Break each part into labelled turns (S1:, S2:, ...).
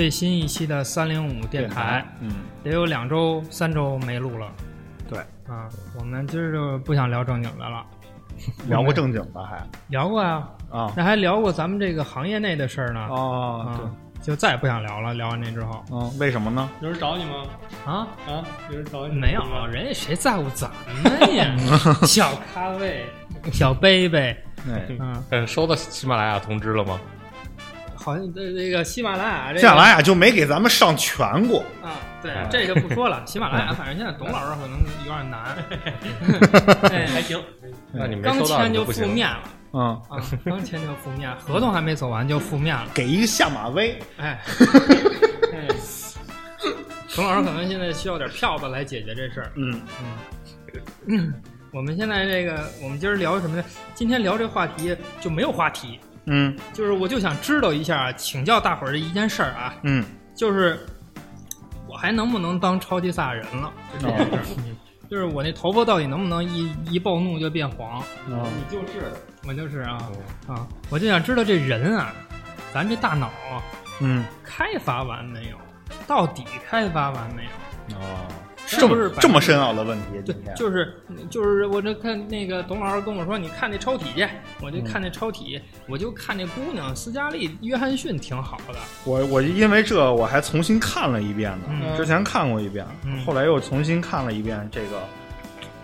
S1: 最新一期的三零五电台，
S2: 嗯，
S1: 也有两周、三周没录了。
S2: 对，
S1: 啊，我们今儿就不想聊正经的了，
S2: 聊过正经的还
S1: 聊过呀，
S2: 啊
S1: 那还聊过咱们这个行业内的事儿呢。
S2: 哦，对，
S1: 啊，就再也不想聊了。聊完这之后，
S2: 嗯，为什么呢？
S3: 有人找你吗？
S1: 啊，
S3: 啊，有人找你
S1: 没有，人家谁在乎咱们呀？小咖位，小杯杯，
S2: 哎，
S1: 嗯，
S3: 呃，收到喜马拉雅通知了吗？
S1: 好像这这个喜马拉雅，这个
S2: 喜马拉雅就没给咱们上全过，
S1: 啊，对
S3: 哎，
S1: 这就不说了。喜马拉雅，反正现在董老师可能有点难，哎
S3: 还行，那你们
S1: 刚签就。负面了
S2: 嗯，
S1: 啊，刚签就负面，合同还没走完就负面了，
S2: 给一个下马威，
S1: 哎，哎 董老师可能现在需要点票子来解决这事儿。
S2: 嗯
S1: 嗯，我们现在这个，我们今儿聊什么呢？今天聊这个话题就没有话题，
S2: 嗯
S1: 就是我就想知道一下，请教大伙儿的一件事儿啊，
S2: 嗯，
S1: 就是我还能不能当超级赛亚人了？就这件事儿，就是我那头发到底能不能一一暴怒就变黄？
S2: 哦
S3: 你就是，
S1: 我就是啊啊，我就想知道这人啊，咱这大脑啊
S2: 嗯
S1: 开发完没有？到底开发完没有？
S2: 哦，
S1: 是
S2: 这
S1: 不是
S2: 这么深奥的问题，
S1: 对就是就是我这看那个董老师跟我说，你看那超体去，我就看那超体，我就看那姑娘斯嘉丽·约翰逊挺好的，
S2: 我我因为这我还重新看了一遍呢，
S1: 嗯
S2: 之前看过一遍，
S1: 嗯
S2: 后来又重新看了一遍这个。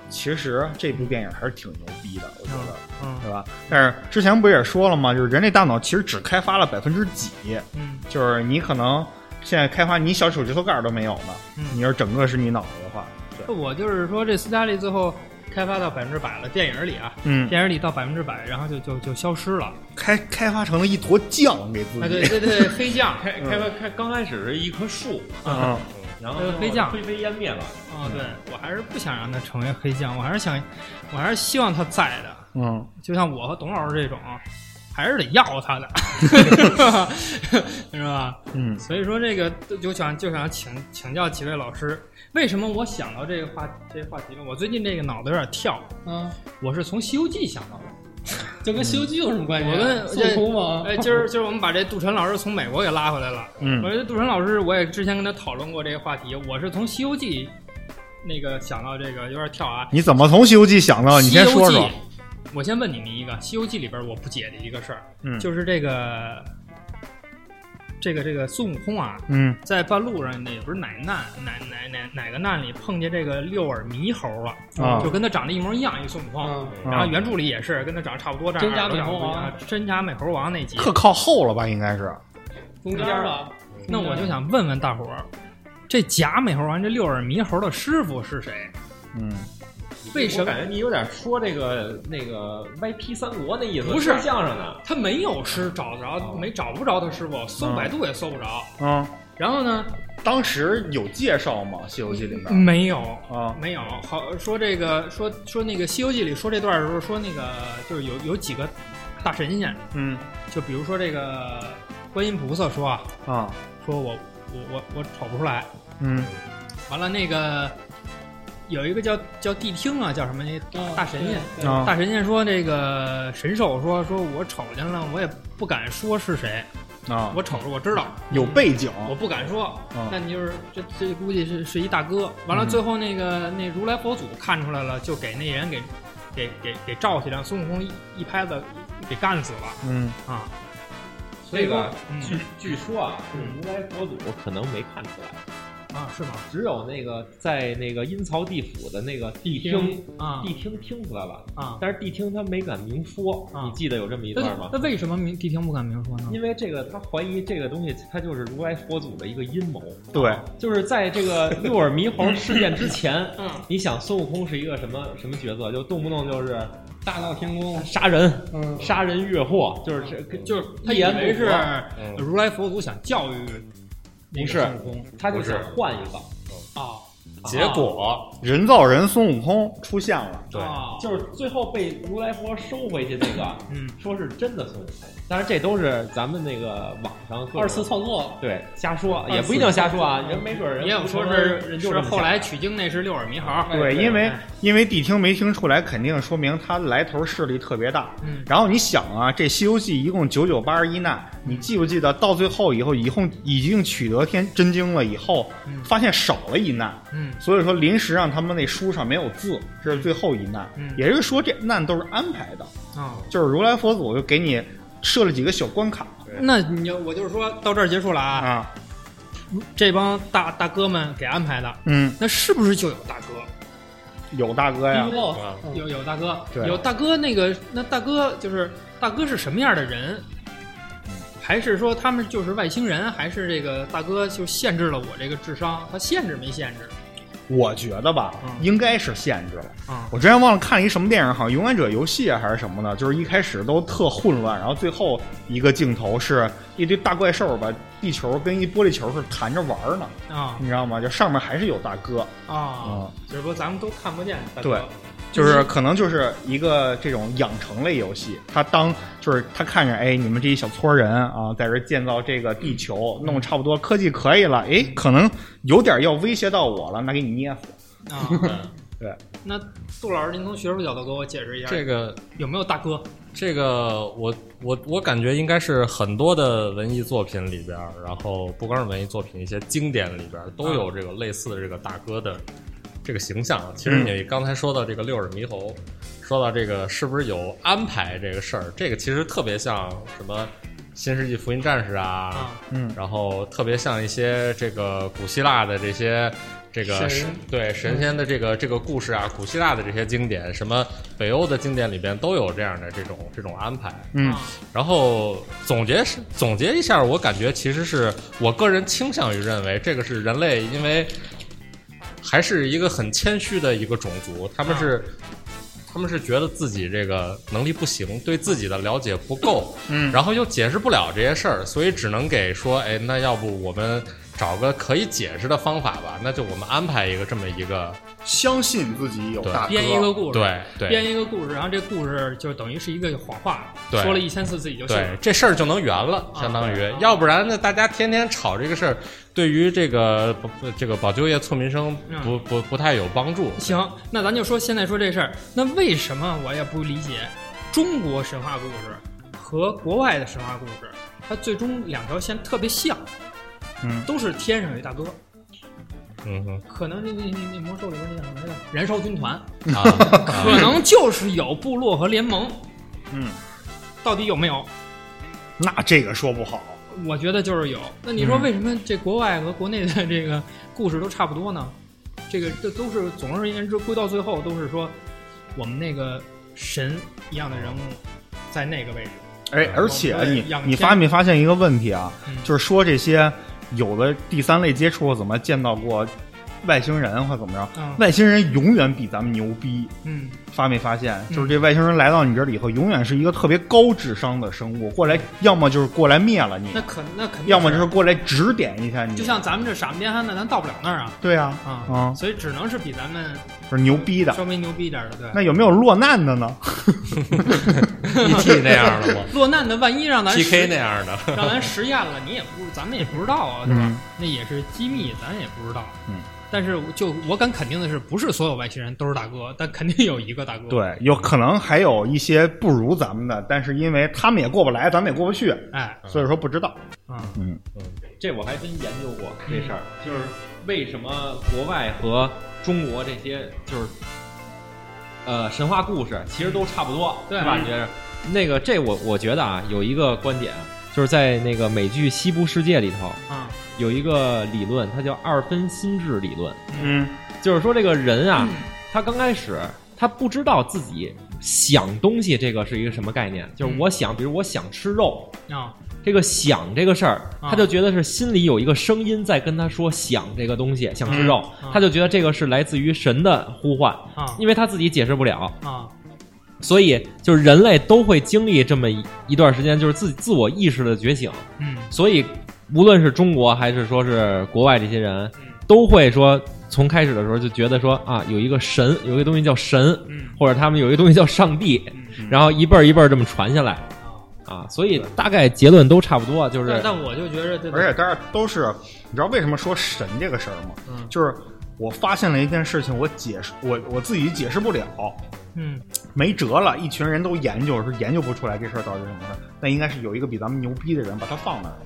S2: 其实这部电影还是挺牛逼的，我觉得，
S1: 嗯
S2: 对吧？但是之前不也说了吗？就是人类大脑其实只开发了百分之几，
S1: 嗯
S2: 就是你可能现在开发你小手指头盖都没有呢。
S1: 嗯
S2: 你要是整个是你脑子的话，对，
S1: 我就是说这斯嘉丽最后开发到百分之百了，电影里啊，
S2: 嗯，
S1: 电影里到百分之百，然后就就就消失了。
S2: 开开发成了一坨酱给自己。
S1: 哎，对对对，黑酱
S3: 开开发开刚开始是一棵树，
S2: 嗯，
S3: 然后
S1: 呃黑酱
S3: 灰飞烟灭了。
S1: 哦，对我还是不想让他成为黑酱，我还是想，我还是希望他在的。
S2: 嗯
S1: 就像我和董老师这种，还是得要他的，是吧？
S2: 嗯
S1: 所以说这个就想就想请请教几位老师，为什么我想到这个话这个话题呢？我最近这个脑子有点跳，
S4: 嗯，
S1: 我是从《西游记》想到的。
S4: 这跟《西游记》有什么关系啊？
S1: 我跟
S4: 孙悟空吗？
S1: 哎，今儿今儿我们把这杜晨老师从美国给拉回来了。嗯我
S2: 嗯
S1: 觉得杜晨老师，我也之前跟他讨论过这个话题，我是从《西游记》那个想到这个有点跳啊。
S2: 你怎么从《西游记》想到？你先说说。
S1: 我先问你们一个，《西游记》里边我不解的一个事儿，
S2: 嗯
S1: 就是这个这个这个孙悟空啊，
S2: 嗯
S1: 在半路上那也不是哪难哪哪哪哪个难里碰见这个六耳猕猴了，
S2: 啊
S1: 就跟他长得一模一样一孙悟空。
S4: 嗯
S1: 然后原著里也是跟他长得差不多，这样
S4: 真假美猴王
S1: 真假美猴王那集。
S2: 可靠后了吧？应该是。
S4: 中间的。
S1: 那我就想问问大伙儿，这假美猴王这六耳猕猴的师傅是谁？
S2: 嗯
S1: 为什么
S3: 感觉你有点说这个那个歪批三国那意思，
S1: 不是
S3: 相声的。
S1: 他没有师找得着，
S3: 哦
S1: 没找不着他师傅，搜百度也搜不着。
S2: 嗯，
S1: 然后呢，
S2: 当时有介绍吗？《西游记》里面
S1: 没有，
S2: 啊
S1: 没有。好说这个说说那个《西游记》里说这段的时候说那个就是有有几个大神仙，
S2: 嗯
S1: 就比如说这个观音菩萨说啊，
S2: 啊
S1: 说我我我我瞅不出来。
S2: 嗯
S1: 完了那个有一个叫叫谛听啊，叫什么那
S4: 啊
S1: 大神仙。大神仙说：“这个神兽说说我瞅见了，我也不敢说是谁，
S2: 啊，
S1: 我瞅着我知道，
S2: 有背景。
S1: 我不敢说。
S2: 啊。
S1: 那你就是这这估计是是一大哥。完了，
S2: 嗯。
S1: 最后那个那如来佛祖看出来了，就给那人给给给给罩起来，让孙悟空一一拍子给干死了。
S2: 嗯。
S1: 啊！
S3: 这个
S1: 嗯。
S3: 据据说啊，是如来佛祖可能没看出来，
S1: 啊是吗？
S3: 只有那个在那个阴曹地府的那个谛听，
S1: 啊
S3: 谛听听出来了，
S1: 啊！
S3: 但是谛听他没敢明说。
S1: 啊
S3: 你记得有这么一段吗？
S1: 那为什么明谛听不敢明说呢？
S3: 因为这个，他怀疑这个东西，他就是如来佛祖的一个阴谋。
S2: 对，
S3: 就是在这个六耳猕猴事件之前，
S1: 嗯
S3: 你想孙悟空是一个什么什么角色？就动不动就是
S4: 大闹天宫。
S3: 杀人、
S4: 嗯，
S3: 杀人越货，就是这
S1: 就是他以为是如来佛祖想教育那个
S3: 不是
S1: 孙悟空
S3: 他就想换一个。
S1: 啊，
S3: 结果
S2: 人造人孙悟空出现了。
S3: 对
S1: 啊
S3: 就是最后被如来佛收回去那个，
S1: 嗯
S3: 说是真的孙悟空。但是，这都是咱们那个网上
S4: 二次创作。
S3: 对瞎说，也不一定瞎说啊，人没准儿人
S1: 也有说是是后来取经那是六耳猕猴，
S2: 对，因为
S1: 哎
S2: 因为谛听没听出来，肯定说明他来头势力特别大。
S1: 嗯
S2: 然后你想啊，这《西游记》一共九九八十一难，你记不记得到最后以后，以后已经取得天真经了以后，
S1: 嗯。
S2: 发现少了一难，
S1: 嗯。
S2: 所以说临时让他们那书上没有字，这是最后一难。
S1: 嗯。
S2: 也就是说，这难都是安排的，
S1: 啊，
S2: 就是如来佛祖就给你设了几个小关卡。
S1: 那你就我就是说到这儿结束了啊，
S2: 啊，
S1: 这帮大大哥们给安排的，
S2: 嗯，
S1: 那是不是就有大哥？
S2: 有大哥呀。
S1: 有有大哥，
S2: 对。
S1: 有大哥那个那大哥就是大哥是什么样的人？还是说他们就是外星人？还是这个大哥就限制了我这个智商？他限制没限制？
S2: 我觉得吧，
S1: 嗯
S2: 应该是限制了。
S1: 啊
S2: 我之前忘了看了一什么电影，好像《勇敢者游戏》还是什么呢，就是一开始都特混乱，然后最后一个镜头是一堆大怪兽把地球跟一玻璃球是弹着玩呢，
S1: 啊
S2: 你知道吗？就上面还是有大哥，
S1: 啊！就是说咱们都看不见大哥。
S2: 对就是可能就是一个这种养成类游戏，他当就是他看着哎，你们这一小撮人啊，在这建造这个地球，弄差不多科技可以了，哎，可能有点要威胁到我了，那给你捏死。
S1: 啊，
S2: 对，
S1: 那杜老师，您从学术角度给我解释一下，
S3: 这个
S1: 有没有大哥？
S3: 这个，我我我感觉应该是很多的文艺作品里边儿，然后不光是文艺作品，一些经典里边儿都有这个类似的这个大哥的这个形象。其实你刚才说到这个六耳猕猴，说到这个是不是有安排这个事儿，这个其实特别像什么《新世纪福音战士》啊，
S1: 啊。
S2: 嗯。
S3: 然后特别像一些这个古希腊的这些这个
S1: 神。
S3: 神对神仙的这个这个故事啊，古希腊的这些经典，什么北欧的经典里边都有这样的这种这种安排。
S2: 嗯。
S1: 啊。
S3: 然后总结是总结一下，我感觉其实是我个人倾向于认为，这个是人类因为还是一个很谦虚的一个种族，他们是。他们是觉得自己这个能力不行，对自己的了解不够，
S2: 嗯
S3: 然后又解释不了这些事儿，所以只能给说，哎，那要不我们找个可以解释的方法吧？那就我们安排一个这么一个，
S2: 相信自己有大哥，
S1: 编一个故事，
S3: 对对。
S1: 编一个故事，然后这故事就等于是一个谎话，
S3: 对。
S1: 说了一千次自己就信。
S3: 这事儿就能圆了，
S1: 啊。
S3: 相当于。
S1: 对，
S3: 要不然呢，大家天天吵这个事儿，对于这个这个保就业促民生
S1: 嗯。
S3: 不不不太有帮助。
S1: 行，那咱就说现在说这事儿，那为什么我也不理解中国神话故事和国外的神话故事，它最终两条线特别像，
S2: 嗯
S1: 都是天上有一大哥，
S3: 嗯哼
S1: 可能那那那那魔兽里边那叫什么来着？燃烧军团，
S3: 啊，
S1: 可能就是有部落和联盟，
S2: 嗯，
S1: 到底有没有？
S2: 那这个说不好。
S1: 我觉得就是有。那你说
S2: 嗯
S1: 为什么这国外和国内的这个故事都差不多呢？这个这都是总而言之归到最后都是说，我们那个神一样的人物在那个位置。
S2: 哎，而且你你发没发现一个问题啊？
S1: 嗯
S2: 就是说这些有的第三类接触怎么见到过外星人或怎么着，
S1: 嗯
S2: 外星人永远比咱们牛逼。
S1: 嗯
S2: 发没发现？
S1: 嗯
S2: 就是这外星人来到你这里以后，永远是一个特别高智商的生物，过来要么就是过来灭了你
S1: 那，可那肯定，
S2: 要么就是过来指点一下你。
S1: 就像咱们这傻逼憨的，咱到不了那儿啊
S2: 对啊，
S1: 啊，
S2: 啊，
S1: 所以只能是比咱们
S2: 是牛逼的。
S1: 稍微牛逼点的。对，
S2: 那有没有落难的呢？
S3: ，ET 那样的吗
S1: 落难的，万一让咱
S3: ？PK 那样的，
S1: 让咱实验了，你也不，咱们也不知道啊，是吧？
S2: 嗯
S1: 那也是机密，咱也不知道。
S2: 嗯，
S1: 但是就我敢肯定的是，不是所有外星人都是大哥，但肯定有一个大哥。，
S2: 对，有可能还有一些不如咱们的，但是因为他们也过不来，咱们也过不去，
S1: 哎，
S2: 所以说不知道。
S1: 嗯，
S2: 嗯
S4: 这我还真研究过这事儿，就是为什么国外和中国这些就是呃神话故事其实都差不多，
S1: 对
S4: 吧？你觉得？那个这我我觉得啊，有一个观点，就是在那个美剧《西部世界》里头
S1: 啊，
S4: 有一个理论，它叫二分心智理论，
S2: 嗯
S4: 就是说这个人啊，
S1: 嗯
S4: 他刚开始他不知道自己想东西这个是一个什么概念，就是
S1: 嗯
S4: 我想，比如我想吃肉，
S1: 啊，
S4: 这个想这个事儿，
S1: 啊。
S4: 他就觉得是心里有一个声音在跟他说想这个东西，想吃肉，他就觉得这个是来自于神的呼唤，
S1: 啊。
S4: 因为他自己解释不了，
S1: 啊，
S4: 所以就是人类都会经历这么一一段时间，就是自自我意识的觉醒。
S1: 嗯。
S4: 所以无论是中国还是说是国外这些人
S1: 嗯，
S4: 都会说从开始的时候就觉得说啊，有一个神，有一个东西叫神，
S1: 嗯。
S4: 或者他们有一个东西叫上帝，
S1: 嗯。
S4: 然后一辈儿一辈儿这么传下来
S1: 啊，
S4: 啊，所以大概结论都差不多，就是
S1: 但但我就觉得这，
S2: 而且大家都是，你知道为什么说神这个事儿吗？
S1: 嗯
S2: 就是我发现了一件事情，我解释我我自己解释不了，
S1: 嗯
S2: 没辙了，一群人都研究，是研究不出来这事儿到底是怎么回事，那应该是有一个比咱们牛逼的人把它放那儿了。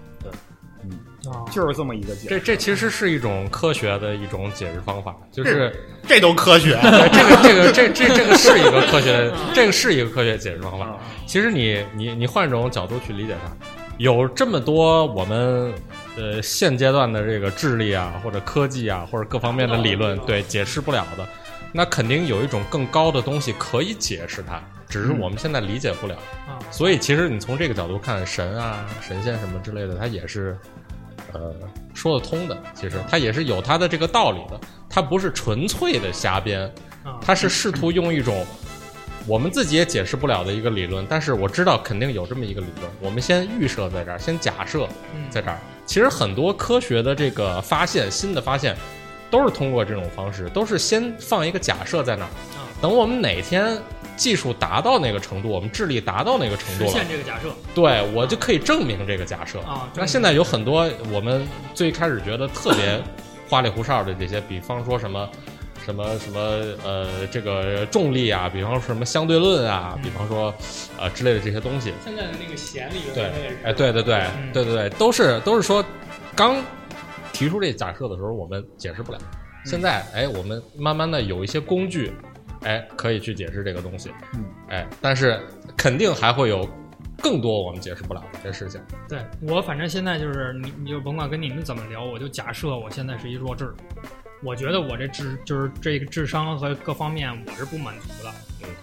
S2: 对，
S1: 啊，
S2: 就是这么一个解释。
S3: 这这其实是一种科学的一种解释方法，就是
S2: 这都科学。
S3: 对这个这个这这这个是一个科学，这个是一个科学解释方法。其实你你你换一种角度去理解它，有这么多我们呃现阶段的这个智力啊，或者科技啊，或者各方面的理论，对解释不了的，那肯定有一种更高的东西可以解释它，只是我们现在理解不了。
S1: 啊
S3: 所以其实你从这个角度看，神啊、神仙什么之类的，它也是呃说得通的。其实它也是有它的这个道理的，它不是纯粹的瞎编，
S1: 啊，
S3: 它是试图用一种我们自己也解释不了的一个理论，但是我知道肯定有这么一个理论，我们先预设在这儿，先假设
S1: 嗯
S3: 在这儿。其实很多科学的这个发现，新的发现。都是通过这种方式，都是先放一个假设在那儿，
S1: 啊，
S3: 等我们哪天技术达到那个程度，我们智力达到那个程度了，
S1: 实现这个假设
S3: 对我就可以证明这个假设。
S1: 啊。
S3: 那现在有很多我们最开始觉得特别花里胡哨的这些，比方说什么什么什么呃这个重力啊，比方说什么相对论啊，比方说呃之类的这些东西。
S5: 现在的那个弦理论也是，
S3: 哎，对对对
S1: 嗯
S3: 对对对，都是都是说刚提出这假设的时候，我们解释不了。现在哎，我们慢慢的有一些工具，哎，可以去解释这个东西。
S2: 嗯，
S3: 哎，但是肯定还会有更多我们解释不了的这事情。
S1: 对我反正现在就是你你就甭管跟你们怎么聊，我就假设我现在是一弱智，我觉得我这智就是这个智商和各方面我是不满足的，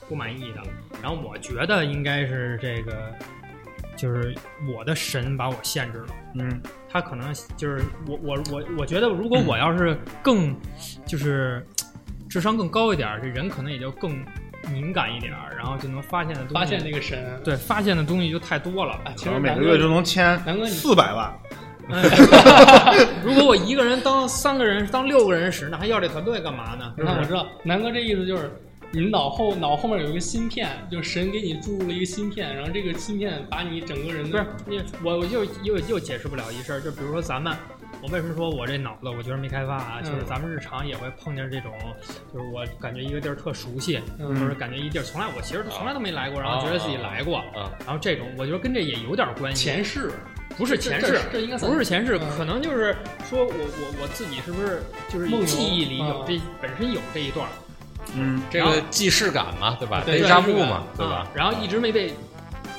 S1: 不满意的。然后我觉得应该是这个，就是我的神把我限制了。
S2: 嗯
S1: 他可能就是我我我我觉得，如果我要是更就是智商更高一点儿，这人可能也就更敏感一点儿，然后就能发现的东西，
S5: 发现那个神，
S1: 对发现的东西就太多了。
S5: 啊，其实
S2: 每个月就能签
S5: 南哥你
S2: 四百万。
S1: 如果我一个人当三个人当六个人使，那还要这团队干嘛呢？是不是？
S5: 那我知道，南哥这意思就是，你脑后脑后面有一个芯片，就是神给你注入了一个芯片，然后这个芯片把你整个人
S1: 不是你我我又又又解释不了一事儿，就比如说咱们，我为什么说我这脑子我觉得没开发啊？
S5: 嗯
S1: 就是咱们日常也会碰见这种，就是我感觉一个地儿特熟悉，
S5: 嗯
S1: 或者感觉一地儿从来我其实从来都没来过，然后觉得自己来过，
S3: 啊，
S1: 然后这种我觉得跟这也有点关系。
S5: 前世，
S1: 不是前世，
S5: 这这应该
S1: 不是前世，
S5: 嗯
S1: 可能就是说我我我自己是不是就是记忆里有
S5: 啊
S1: 这本身有这一段
S2: 嗯，
S3: 这个既视感嘛，对吧？
S5: 对
S3: déjà vu 嘛，对吧
S1: 啊？然后一直没被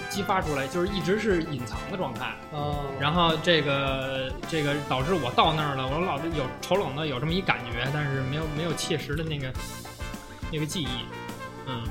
S1: 激发出来，就是一直是隐藏的状态。
S5: 哦，
S1: 然后这个这个导致我到那儿了，我老是有丑冷的有这么一感觉，但是没有没有切实的那个那个记忆。嗯，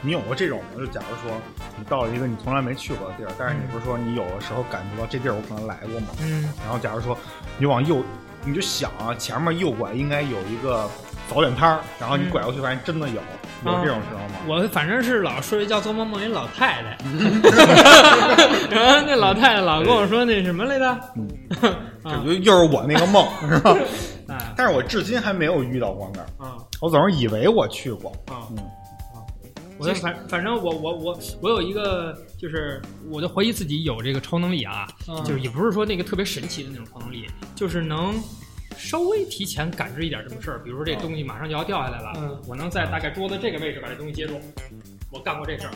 S2: 你有过这种吗？就假如说你到了一个你从来没去过的地儿，但是你不是说你有的时候感觉到这地儿我可能来过吗？
S1: 嗯，
S2: 然后假如说你往右，你就想啊，前面右拐应该有一个早点摊儿，然后你
S1: 嗯
S2: 拐过去发现真的有，有这种时候吗？
S1: 我反正是老睡觉做梦梦一老太太，然后那老太太老跟我说那什么来着？
S2: 这就又是我那个梦，是吧？
S1: 哎
S2: 但是我至今还没有遇到过那儿，
S1: 啊
S2: 我总是以为我去过。
S1: 啊
S2: 嗯
S1: 我就反反正我我我我有一个就是我就怀疑自己有这个超能力啊，
S5: 嗯
S1: 就是也不是说那个特别神奇的那种超能力，就是能稍微提前感知一点什么事儿，比如说这东西马上就要掉下来了，
S5: 嗯
S1: 我能在大概桌子这个位置把这东西接住。我干过这事儿，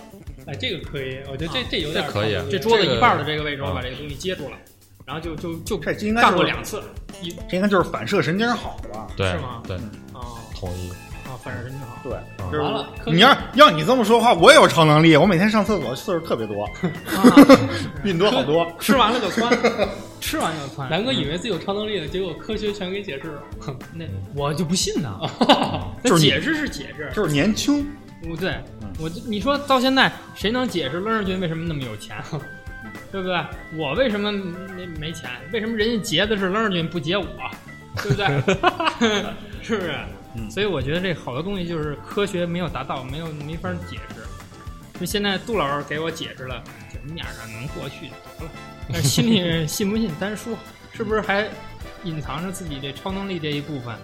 S5: 哎，这个可以，我觉得这这有点
S3: 这可以
S1: 这桌子一半的这个位置，我
S3: 啊
S1: 把这个东西接住了，然后就就就
S2: 这应该
S1: 干过两次，一
S2: 这应该就是反射神经好吧？
S3: 对
S1: 是吗
S3: 对，
S1: 啊
S3: 同意。
S1: 啊，反射神经好。
S2: 对，
S3: 嗯
S2: 就是
S5: 完了
S2: 你要要你这么说话，我也有超能力，我每天上厕所次数特别多，
S1: 啊
S2: 运多好多。
S1: 吃完了就窜，吃完就窜。
S5: 南哥以为自己有超能力了，结果科学全给解释了。
S1: 那我就不信呢。
S2: 就是
S1: 解释是解释，
S2: 就是年轻，
S1: 不对
S2: 嗯，
S1: 我就你说到现在谁能解释楞儿君为什么那么有钱？对不对？我为什么没没钱？为什么人家结的是楞儿君不结我？对不对？是不是？
S2: 嗯
S1: 所以我觉得这好多东西就是科学没有达到，没有没法解释。就现在杜老师给我解释了，就那样的能过去就得了。但是心里信不信单说，是不是还隐藏着自己这超能力这一部分？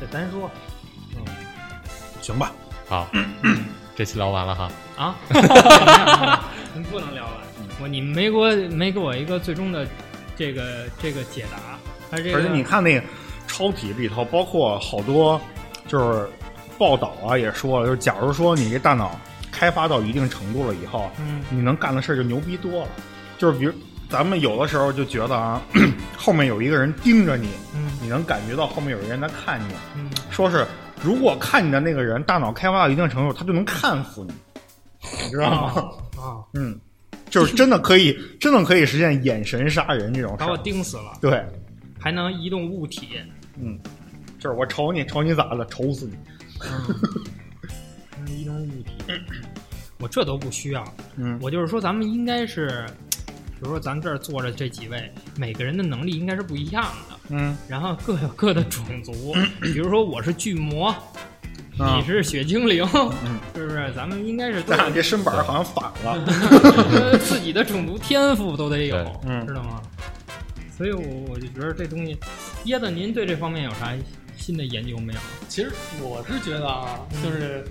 S1: 这单说嗯
S2: 行吧？
S3: 好，这期聊完了哈。
S1: 啊，您不能聊完。我你没给我没给我一个最终的这个这个解答，他这个
S2: 而且你看那个超体里头，包括好多就是报道啊，也说了，就是假如说你这大脑开发到一定程度了以后，
S1: 嗯
S2: 你能干的事儿就牛逼多了。就是比如咱们有的时候就觉得啊，后面有一个人盯着你，
S1: 嗯
S2: 你能感觉到后面有人在看你。
S1: 嗯，
S2: 说是如果看你的那个人大脑开发到一定程度，他就能看死你，你知道吗？
S1: 啊，
S2: 嗯，就是真的可以，真的可以实现眼神杀人这种事
S1: 把我。盯死了，
S2: 对，
S1: 还能移动物体，
S2: 嗯，就是我瞅你，瞅你咋的？瞅死你！
S1: 能移动物体，我这都不需要。
S2: 嗯
S1: 我就是说，咱们应该是，比如说咱这儿坐着这几位，每个人的能力应该是不一样的，
S2: 嗯
S1: 然后各有各的种族。比如说我是巨魔，
S2: 啊
S1: 你是雪精灵，
S2: 嗯
S1: 是不是？咱们应该是都
S2: 咱俩这身板儿好像反了。
S1: 呃自己的种族天赋都得有，
S2: 嗯
S1: 知道吗？所以我我就觉得这东西，椰子，您对这方面有啥新的研究没有？
S5: 其实我是觉得啊，就是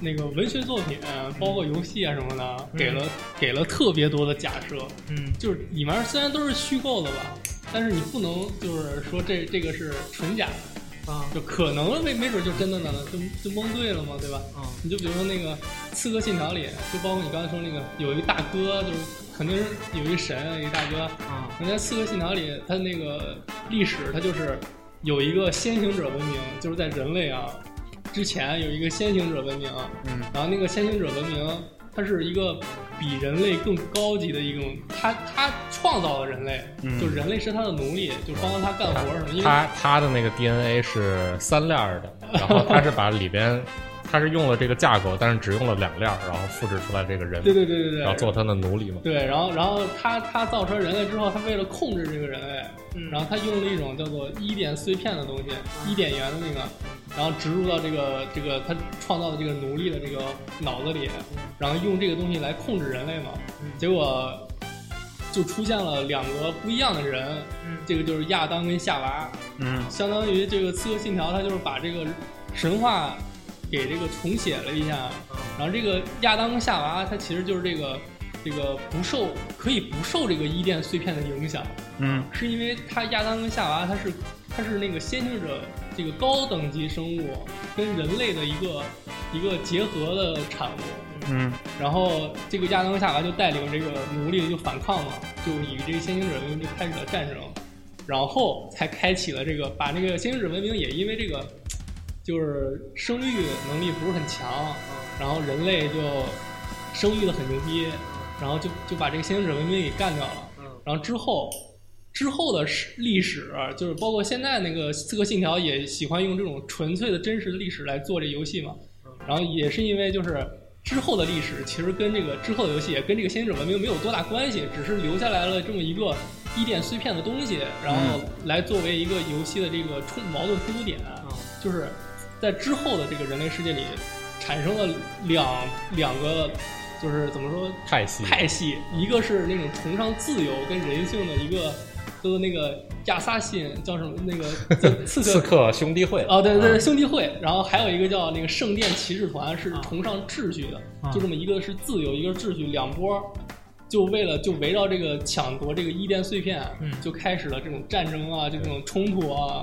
S5: 那个文学作品，包括游戏啊什么的，给了给了特别多的假设，
S1: 嗯
S5: 就是里面虽然都是虚构的吧，但是你不能就是说这这个是纯假的，
S1: 啊
S5: 就可能没没准就真的呢，就就蒙对了嘛，对吧？
S1: 啊
S5: 你就比如说那个《刺客信条》里，就包括你刚才说那个有一个大哥，就是肯定是有一神，一大哥。
S1: 啊
S5: 人家《刺客信条》里，他那个历史，他就是有一个先行者文明，就是在人类啊之前有一个先行者文明，
S2: 嗯。
S5: 然后那个先行者文明，它是一个比人类更高级的一种，它它创造了人类，
S2: 嗯。
S5: 就人类是它的奴隶，就帮它干活什么，因为
S3: 他他的那个 DNA 是三链的，然后它是把里边，他是用了这个架构，但是只用了两链，然后复制出来这个人，
S5: 对对对对对，
S3: 然后做他的奴隶嘛。
S5: 对，然后然后他他造出来人类之后，他为了控制这个人类，
S1: 嗯。
S5: 然后他用了一种叫做一点碎片的东西，伊甸园的那个，然后植入到这个这个他创造的这个奴隶的这个脑子里，然后用这个东西来控制人类嘛，结果就出现了两个不一样的人，
S1: 嗯。
S5: 这个就是亚当跟夏娃，
S2: 嗯。
S5: 相当于这个《刺客信条》，它就是把这个神话给这个重写了一下，然后这个亚当跟夏娃，他其实就是这个这个不受可以不受这个伊甸碎片的影响，
S2: 嗯。
S5: 是因为他亚当跟夏娃他是他是那个先行者这个高等级生物跟人类的一个一个结合的产物，
S2: 嗯。
S5: 然后这个亚当跟夏娃就带领这个奴隶就反抗嘛，就以这个先行者文明就开始了战争，然后才开启了这个把那个先行者文明也因为这个就是生育能力不是很强，然后人类就生育的很牛逼，然后就就把这个先行者文明给干掉了，然后之后。之后的史历史，就是包括现在那个《刺客信条》也喜欢用这种纯粹的真实的历史来做这游戏嘛，然后也是因为就是之后的历史其实跟这个之后的游戏也跟这个先行者文明没有多大关系，只是留下来了这么一个一点碎片的东西，然后来作为一个游戏的这个冲矛盾冲突点，就是在之后的这个人类世界里产生了两两个。就是怎么说？
S3: 派系。
S5: 派系，一个是那种崇尚自由跟人性的一个，叫做那个亚萨信叫什么？那个 刺客
S3: 刺客兄弟会
S5: 哦，对对对，
S3: 啊
S5: 兄弟会，然后还有一个叫那个圣殿骑士团，是崇尚秩序的，
S1: 啊
S5: 就这么一个是自由，一个是秩序，两波，就为了就围绕这个抢夺这个伊甸碎片，
S1: 嗯
S5: 就开始了这种战争啊，就这种冲突啊，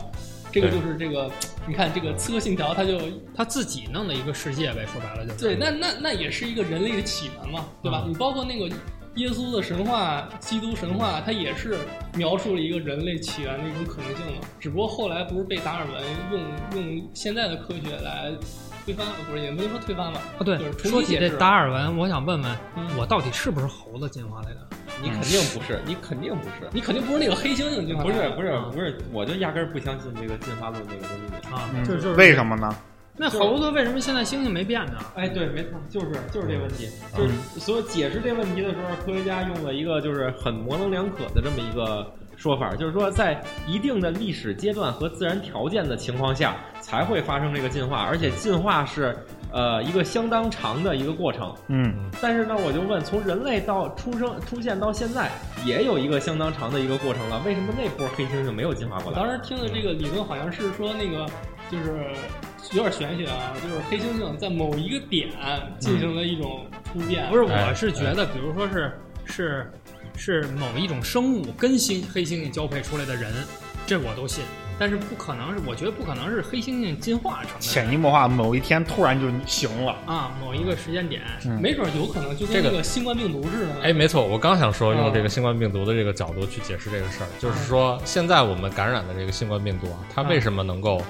S5: 这个就是这个，你看这个刺客信条，它就
S1: 他自己弄的一个世界呗，说白了就是。
S5: 对，那那那也是一个人类的起源嘛，对吧？
S1: 嗯
S5: 你包括那个耶稣的神话、基督神话，它也是描述了一个人类起源的一种可能性嘛。只不过后来不是被达尔文用用现在的科学来推翻了，不是也没说推翻吧？
S1: 啊，对
S5: 就是，
S1: 说起这达尔文，我想问问
S5: 嗯
S1: 我到底是不是猴子进化来的？
S4: 你肯定不是，你肯定不是，
S5: 你肯定不是那个黑猩猩进化
S4: 不是不是
S1: 啊
S4: 不是，我就压根儿不相信这个进化论这个东西。
S1: 啊，就是
S2: 为什么呢？
S1: 那猴子为什么现在猩猩没变呢？
S4: 哎，对，没错，就是就是这问题，就是所以解释这问题的时候，科学家用了一个就是很模棱两可的这么一个说法，就是说在一定的历史阶段和自然条件的情况下，才会发生这个进化，而且进化是呃一个相当长的一个过程。
S2: 嗯
S4: 但是呢，我就问，从人类到出生出现到现在，也有一个相当长的一个过程了，为什么那波黑猩猩没有进化过来？
S5: 我当时听的这个理论好像是说那个就是有点玄学啊，就是黑猩猩在某一个点进行了一种突变。
S1: 不是，
S3: 哎
S1: 我是觉得，比如说是是是某一种生物跟猩黑猩猩交配出来的人，这我都信。但是不可能是，我觉得不可能是黑猩猩进化成的
S2: 潜移默化，某一天突然就行了。
S1: 啊，某一个时间点，
S2: 嗯
S5: 没准儿有可能就跟
S3: 这个
S5: 新冠病毒似的。
S3: 哎，没错，我刚想说，用
S5: 啊
S3: 这个新冠病毒的这个角度去解释这个事儿，就是说，现在我们感染的这个新冠病毒啊，它为什么能够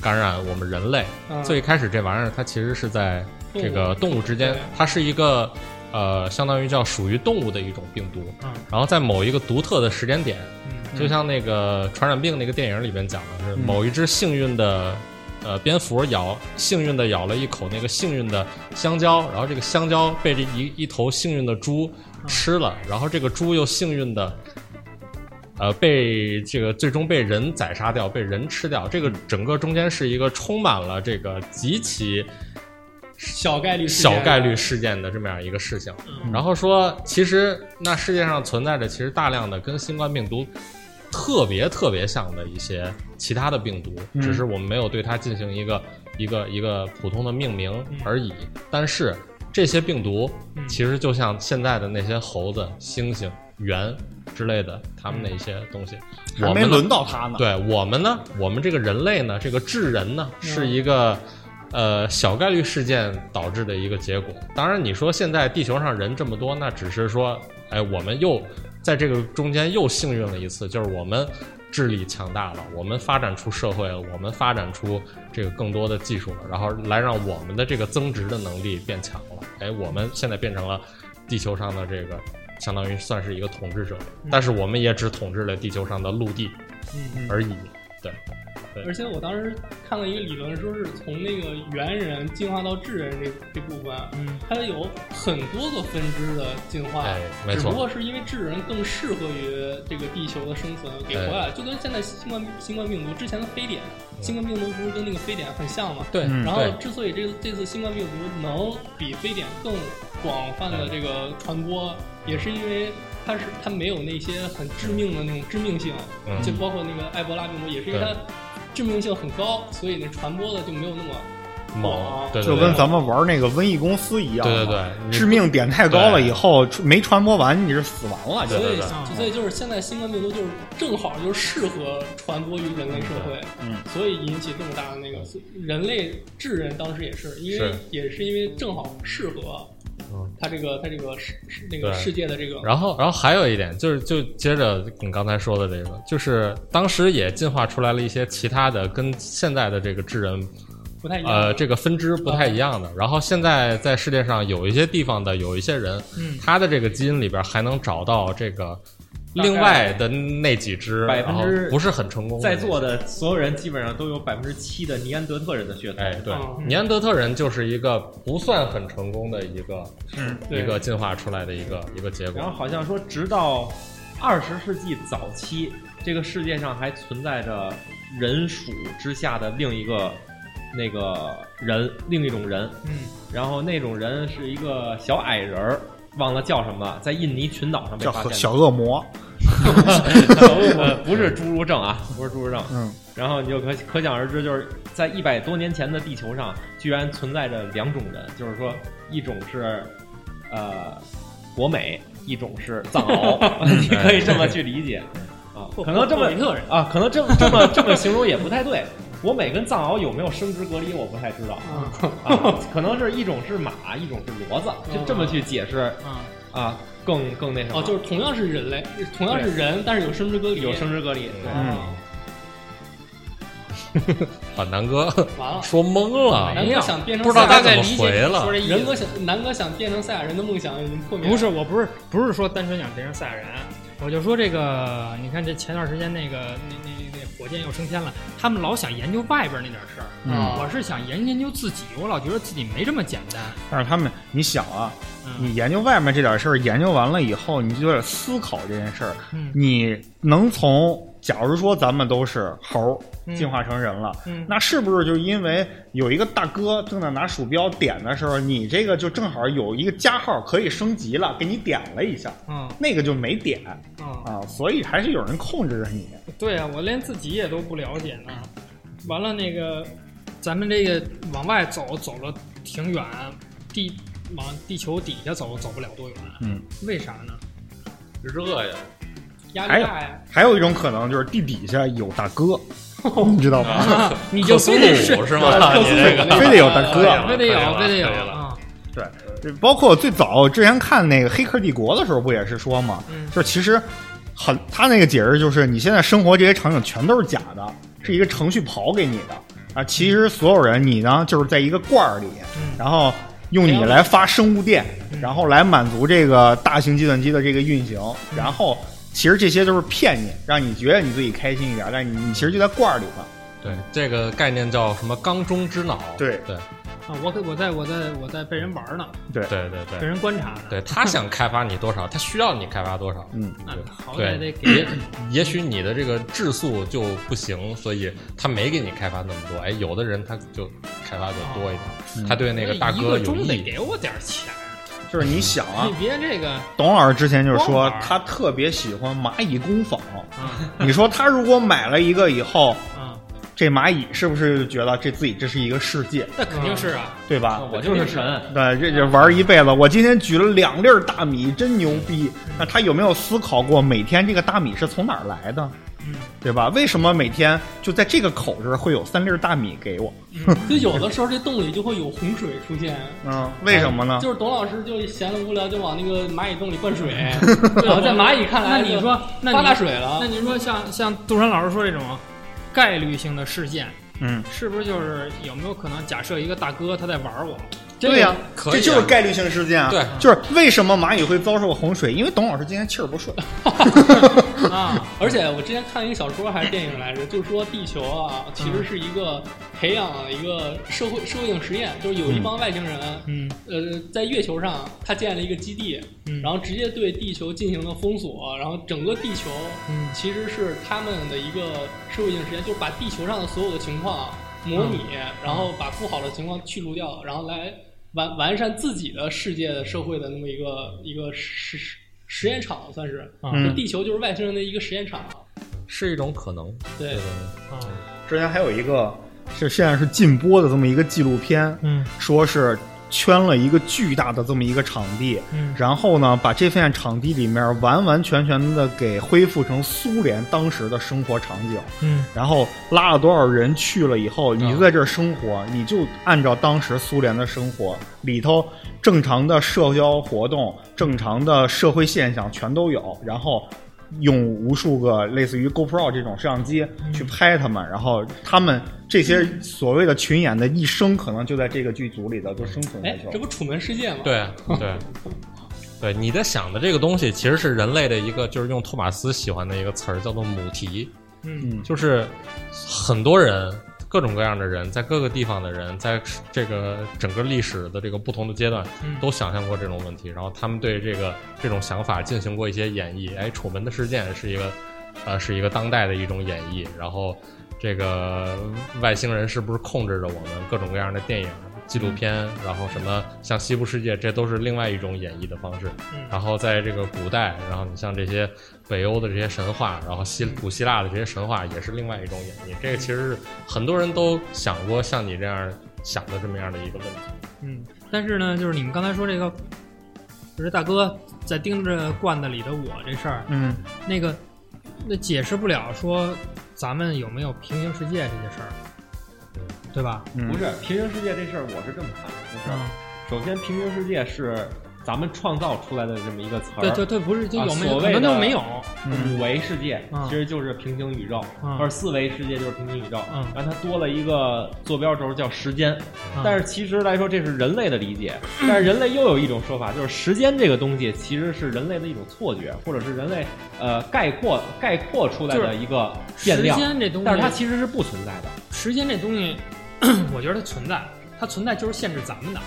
S3: 感染我们人类？
S5: 嗯
S3: 最开始这玩意儿它其实是在这个动物之间，它是一个呃，相当于叫属于动物的一种病毒，
S1: 嗯
S3: 然后在某一个独特的时间点，
S1: 嗯，
S3: 就像那个传染病那个电影里边讲的是，
S2: 嗯
S3: 某一只幸运的呃蝙蝠咬幸运的咬了一口那个幸运的香蕉，然后这个香蕉被这一一头幸运的猪吃了，然后这个猪又幸运的。呃，被这个最终被人宰杀掉，被人吃掉。这个整个中间是一个充满了这个极其
S5: 小概率事件。
S3: 小概率事件的这么样一个事情。
S1: 嗯。
S3: 然后说，其实那世界上存在着其实大量的跟新冠病毒特别特别像的一些其他的病毒，
S2: 嗯。
S3: 只是我们没有对它进行一个一个一个普通的命名而已。但是这些病毒
S1: 嗯。
S3: 其实就像现在的那些猴子、猩猩、猿之类的，他们的一些东西，我们
S2: 轮到他呢。
S3: 对我们呢，我们这个人类呢，这个智人呢，
S2: 嗯。
S3: 是一个呃小概率事件导致的一个结果。当然，你说现在地球上人这么多，那只是说，哎，我们又在这个中间又幸运了一次，就是我们智力强大了，我们发展出社会了，我们发展出这个更多的技术了，然后来让我们的这个增值的能力变强了。哎，我们现在变成了地球上的这个。相当于算是一个统治者，但是我们也只统治了地球上的陆地
S1: 嗯
S3: 而已。对，
S5: 而且我当时看了一个理论，说是从那个猿人进化到智人这这部分，
S1: 嗯
S5: 它有很多个分支的进化，
S3: 哎没错
S5: 只不过是因为智人更适合于这个地球的生存，给活下来，就跟现在新冠新冠病毒之前的非典，新冠病毒不是跟那个非典很像吗？
S3: 对
S2: 嗯
S5: 然后之所以这个这次新冠病毒能比非典更广泛的这个传播，也是因为它是它没有那些很致命的那种致命性，
S3: 嗯
S5: 就包括那个埃博拉病毒，也是因为它
S3: 对
S5: 致命性很高，所以那传播的就没有那么
S3: 猛
S5: 广，
S3: 对对
S2: 就跟咱们玩那个瘟疫公司一样，
S3: 对对对，
S2: 致命点太高了，以后没传播完你是死亡了，
S5: 所以所以就是现在新冠病毒就是正好就是适合传播于人类社会，
S2: 嗯，
S5: 所以引起这么大的那个人类智人当时也是因为也是因为正好适合
S3: 嗯
S5: 他这个他这个世世那个世界的这个
S3: 然后，然后还有一点就是，就接着你刚才说的这个，就是当时也进化出来了一些其他的跟现在的这个智人，
S5: 不太一样。
S3: 呃，这个分支不太一样的。然后现在在世界上有一些地方的有一些人，
S1: 嗯
S3: 他的这个基因里边还能找到这个另外的那几只，
S4: 百分之
S3: 不是很成功
S4: 在座的所有人基本上都有百分之七的尼安德特人的血统。
S3: 哎，对，
S5: 嗯
S3: 尼安德特人就是一个不算很成功的一个
S2: 嗯
S3: 一个进化出来的一个一个结果
S4: 然后。好像说，直到二十世纪早期，这个世界上还存在着人属之下的另一个那个人，另一种人。
S1: 嗯
S4: 然后那种人是一个小矮人儿，忘了叫什么了，在印尼群岛上被
S2: 叫
S4: 发现的。
S2: 小恶魔，
S4: 呃，不是侏儒症啊，不是侏儒症。
S2: 嗯，
S4: 然后你就可可想而知，就是在一百多年前的地球上，居然存在着两种人，就是说，一种是呃国美，一种是藏獒，你可以这么去理解啊。可能这么啊，可能这么这么这么形容也不太对。国美跟藏獒有没有生殖隔离，我不太知道啊。可能是一种是马，一种是骡子，就这么去解释
S1: 啊
S4: 啊，更更那什么。
S5: 哦，就是同样是人类，同样是人，但是有生殖隔离，
S4: 有生殖隔离。对。
S2: 嗯。
S3: 把 南哥
S5: 完了。
S3: 说懵了，
S5: 南哥想变成
S3: 不知道
S5: 赛亚人
S3: 该怎么回了。
S1: 说这意思。
S5: 人哥想南哥想变成赛亚人的梦想已经破灭了。
S1: 不是，我不是不是说单纯想变成赛亚人，我就说这个，你看这前段时间那个那那火箭又升天了，他们老想研究外边那点事儿，
S2: 嗯
S1: 我是想研研究自己，我老觉得自己没这么简单。
S2: 但是他们，你想啊，
S1: 嗯
S2: 你研究外面这点事儿，研究完了以后，你就得思考这件事儿。
S1: 嗯
S2: 你能从，假如说咱们都是猴进化成人了，
S1: 嗯。
S2: 那是不是就因为有一个大哥正在拿鼠标点的时候，你这个就正好有一个加号可以升级了，给你点了一下，
S1: 嗯。
S2: 那个就没点。
S1: 嗯，
S2: 啊，所以还是有人控制着你。
S1: 对啊，我连自己也都不了解呢。完了，那个咱们这个往外走走了挺远，地往地球底下走走不了多远，
S2: 嗯，
S1: 为啥呢？
S3: 热呀，
S5: 压力大呀。
S2: 还有一种可能就是地底下有大哥，你知道吗？
S1: 啊，你就非得是
S3: 是吗？你这个
S2: 非得有大哥
S1: 非得有非得有
S2: 对，包括最早之前看那个《黑客帝国》的时候，不也是说嘛，
S1: 嗯。
S2: 就是其实很他那个解释就是你现在生活这些场景全都是假的，是一个程序跑给你的。啊。其实所有人你呢就是在一个罐儿里，
S1: 嗯。
S2: 然后用你来发生物电，然后来满足这个大型计算机的这个运行，然后其实这些都是骗你，让你觉得你自己开心一点，但你你其实就在罐儿里了。
S3: 对，这个概念叫什么？缸中之脑。
S2: 对
S3: 对
S1: 啊，我我在我在我在被人玩呢，
S2: 对
S3: 对对
S1: 被人观察呢，
S3: 对，他想开发你多少，他需要你开发多少。
S2: 嗯，
S1: 那好歹得给
S3: 也也许你的这个质素就不行，所以他没给你开发那么多。哎，有的人他就开发的多一点，他对那个大哥有
S1: 个钟得。给我点钱，
S2: 就是你想啊
S1: 你，别这个
S2: 董老师之前就是说他特别喜欢蚂蚁工坊。
S1: 啊
S2: 你说他如果买了一个以后，
S1: 啊，
S2: 这蚂蚁是不是就觉得这自己这是一个世界，
S1: 那肯定是啊，
S2: 对吧？
S4: 我就是神，
S2: 对，这这玩一辈子。我今天举了两粒儿大米，真牛逼。那他有没有思考过每天这个大米是从哪儿来的？
S1: 嗯，
S2: 对吧？为什么每天就在这个口这儿会有三粒儿大米给我？
S5: 就有的时候这洞里就会有洪水出现，
S2: 嗯，为什么呢？
S5: 就是董老师就闲得无聊，就往那个蚂蚁洞里灌水，然后在蚂蚁看来，
S1: 那你说，那
S5: 发
S1: 你
S5: 大水了
S1: 那，你说像像杜川老师说这种概率性的事件，
S2: 嗯，
S1: 是不是就是有没有可能假设一个大哥他在玩我？
S2: 对呀、这就是概率性事件啊。
S3: 对，
S2: 就是为什么蚂蚁会遭受洪水？因为董老师今天气儿不顺。
S1: 啊，
S5: 而且我之前看了一个小说还是电影来着，就是说地球啊，其实是一个培养了一个社会社会性实验，就是有一帮外星人，
S1: 嗯。
S5: 呃，在月球上他建了一个基地，
S1: 嗯。
S5: 然后直接对地球进行了封锁，然后整个地球
S1: 嗯。
S5: 其实是他们的一个社会性实验，就是把地球上的所有的情况模拟，
S1: 嗯
S5: 然后把不好的情况去除掉，然后来完完善自己的世界的社会的那么一个一个实实实验场，算是，
S1: 啊
S2: 嗯
S5: 就地球就是外星人的一个实验场。
S3: 是一种可能。
S5: 对
S3: 对，
S1: 啊
S2: 之前还有一个是现在是禁播的这么一个纪录片，
S1: 嗯
S2: 说是圈了一个巨大的这么一个场地，
S1: 嗯
S2: 然后呢，把这片场地里面完完全全的给恢复成苏联当时的生活场景，
S1: 嗯
S2: 然后拉了多少人去了以后，你就在这儿生活，你就按照当时苏联的生活里头正常的社交活动、正常的社会现象全都有，然后。用无数个类似于 GoPro 这种摄像机去拍他们，然后他们这些所谓的群演的一生，可能就在这个剧组里头就生存下去，
S5: 这不楚门世界吗？，
S3: 对对 对，你在想的这个东西，其实是人类的一个，就是用托马斯喜欢的一个词儿，叫做母题。
S1: 嗯
S3: 就是很多人，各种各样的人，在各个地方的人，在这个整个历史的这个不同的阶段，
S1: 嗯
S3: 都想象过这种问题，然后他们对这个这种想法进行过一些演绎。哎，楚门的事件是一个，呃，是一个当代的一种演绎。然后，这个外星人是不是控制着我们？各种各样的电影、纪录片，然后什么像西部世界，这都是另外一种演绎的方式。
S1: 嗯
S3: 然后在这个古代，然后你像这些北欧的这些神话，然后希古希腊的这些神话，也是另外一种演绎。这个其实是很多人都想过像你这样想的这么样的一个问题。
S1: 嗯，但是呢，就是你们刚才说这个，就是大哥在盯着罐子里的我这事儿，
S2: 嗯
S1: 那个那解释不了说咱们有没有平行世界这些事儿，对吧？
S2: 嗯，
S4: 不是平行世界这事儿，我是这么看的，就是
S1: 嗯，
S4: 首先平行世界是咱们创造出来的这么一个词儿，
S1: 对对对，不是就
S4: 啊
S1: 有没有、可
S4: 所谓的
S1: 能就没有，
S2: 嗯。
S4: 五维世界
S1: 嗯。
S4: 其实就是平行宇宙，
S1: 嗯。
S4: 或者四维世界就是平行宇宙。
S1: 嗯。
S4: 然后它多了一个坐标轴叫时间，
S1: 嗯。
S4: 但是其实来说这是人类的理解，但是人类又有一种说法，就是时间这个东西其实是人类的一种错觉，或者是人类呃概括概括出来的一个变
S1: 时
S4: 量，
S1: 间这东西，
S4: 但是它其实是不存在的。
S1: 时间这东西，我觉得它存在，它存在就是限制咱们的，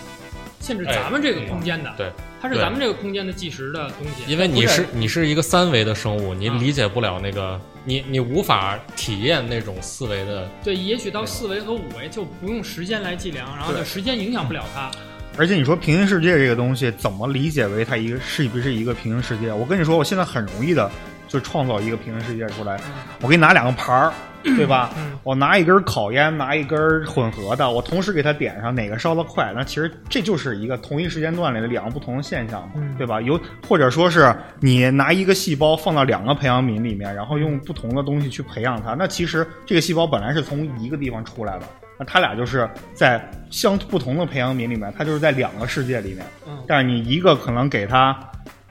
S1: 限制咱们这个空间的，
S3: 对，
S1: 它是咱们这个空间的计时的东西。
S3: 因为你
S4: 是
S3: 是你是一个三维的生物，你
S1: 嗯
S3: 理解不了那个，你你无法体验那种四维的。
S1: 对，也许到四维和五维就不用时间来计量，然后就时间影响不了它。
S2: 而且你说平行世界这个东西怎么理解为它一个是不是一个平行世界？我跟你说，我现在很容易的就创造一个平行世界出来。
S1: 嗯
S2: 我给你拿两个牌儿，对吧？
S1: 嗯
S2: 我拿一根烤烟，拿一根混合的，我同时给它点上，哪个烧得快？那其实这就是一个同一时间段里的两个不同的现象嘛，
S1: 嗯
S2: 对吧？有或者说是你拿一个细胞放到两个培养皿里面，然后用不同的东西去培养它，那其实这个细胞本来是从一个地方出来的，那它俩就是在相不同的培养皿里面，它就是在两个世界里面，
S5: 嗯
S2: 但是你一个可能给它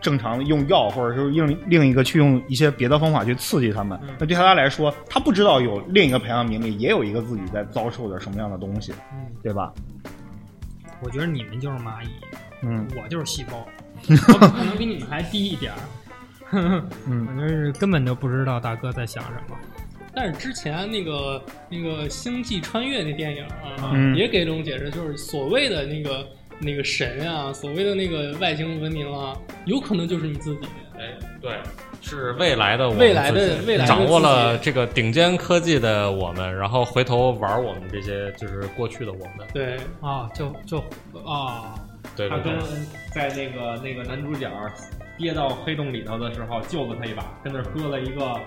S2: 正常的用药，或者是用另一个去用一些别的方法去刺激他们，那对他来说，他不知道有另一个培养皿里也有一个自己在遭受着什么样的东西，
S5: 嗯。
S2: 对吧？
S1: 我觉得你们就是蚂蚁，
S2: 嗯。
S1: 我就是细胞，我可能比你们还低一点儿。
S2: 嗯。
S1: 我就是根本就不知道大哥在想什么。
S5: 但是之前那个那个《星际穿越》那电影啊，
S2: 嗯。
S5: 也给这种解释，就是所谓的那个那个神啊，所谓的那个外星文明啊，有可能就是你自己。
S3: 哎，对，是未来的我们
S5: 未来的未来的
S3: 掌握了这个顶尖科技的我们，然后回头玩我们这些就是过去的我们，
S5: 对，
S1: 啊，就就啊，
S4: 他跟
S3: 对。
S4: 在那个那个男主角跌到黑洞里头的时候救了他一把，跟那儿搁了一个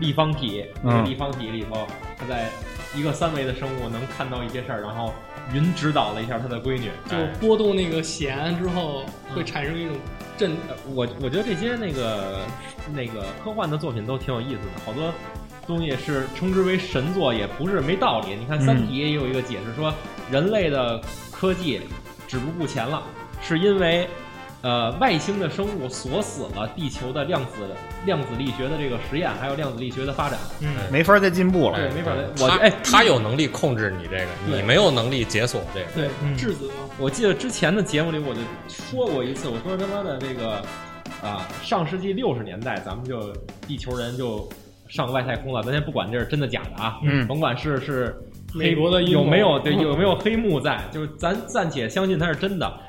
S4: 立方体，
S2: 嗯
S4: 那个立方体里头，他在一个三维的生物能看到一些事儿，然后云指导了一下他的闺女。
S5: 就
S4: 哎
S5: 波动那个弦之后，会产生一种震。
S4: 呃我我觉得这些那个那个科幻的作品都挺有意思的，好多东西是称之为神作，也不是没道理。你看《三体》也有一个解释说，人类的科技止步不前了，是因为呃外星的生物锁死了地球的量子量子力学的这个实验，还有量子力学的发展。
S1: 嗯，
S2: 没法再进步了。
S4: 对，没法再。我
S3: 他
S4: 哎，
S3: 他有能力控制你这个，你没有能力解锁这个。
S5: 对，
S1: 嗯
S5: 质子嘛，
S4: 我记得之前的节目里我就说过一次，我说他妈的这个啊，上世纪六十年代咱们就地球人就上外太空了，咱先不管这是真的假的啊，
S2: 嗯
S4: 甭管是是
S5: 美国的
S4: 有没有对有没有黑幕在，就是咱暂且相信它是真的。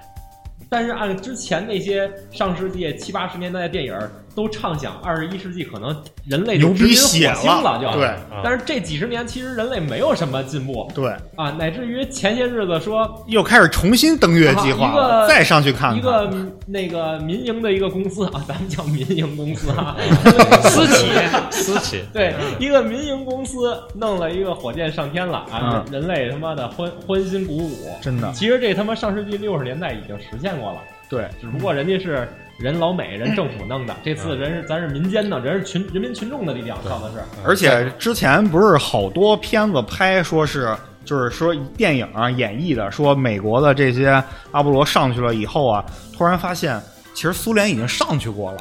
S4: 但是按之前那些上世纪七八十年代的电影儿都畅想二十一世纪可能人类就
S2: 牛逼
S4: 殖民
S2: 血
S4: 火星了，就
S2: 对。
S3: 啊。
S4: 但是这几十年其实人类没有什么进步。
S2: 对，
S4: 啊，乃至于前些日子说
S2: 又开始重新登月计划再上去看看。
S4: 一个那个民营的一个公司 啊，咱们叫民营公司啊，
S1: 私企，
S3: 私企，
S4: 对，一个民营公司弄了一个火箭上天了啊，
S2: 嗯。
S4: 人类他妈的欢欢欣鼓舞。
S2: 真的。
S4: 其实这他妈上世纪六十年代已经实现过了，
S2: 对，
S4: 只不过人家是人老美人政府弄的，这次人是咱是民间的，人是群人民群众的力量靠的是。
S2: 而且之前不是好多片子拍说是。就是说，电影啊演绎的说，美国的这些阿波罗上去了以后啊，突然发现其实苏联已经上去过了，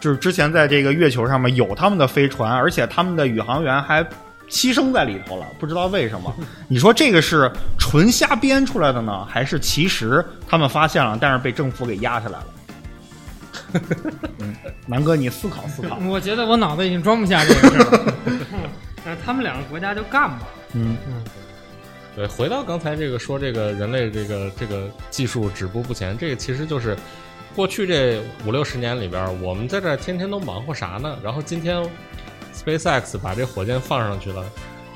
S2: 就是之前在这个月球上面有他们的飞船，而且他们的宇航员还牺牲在里头了，不知道为什么。你说这个是纯瞎编出来的呢，还是其实他们发现了，但是被政府给压下来了？嗯，南哥，你思考思考。
S1: 我觉得我脑子已经装不下这个事儿了。那他们两个国家就干吧。
S2: 嗯嗯
S3: 对，回到刚才这个说这个人类这个这个技术止步不前，这个其实就是过去这五六十年里边，我们在这儿天天都忙活啥呢？然后今天 SpaceX 把这火箭放上去了，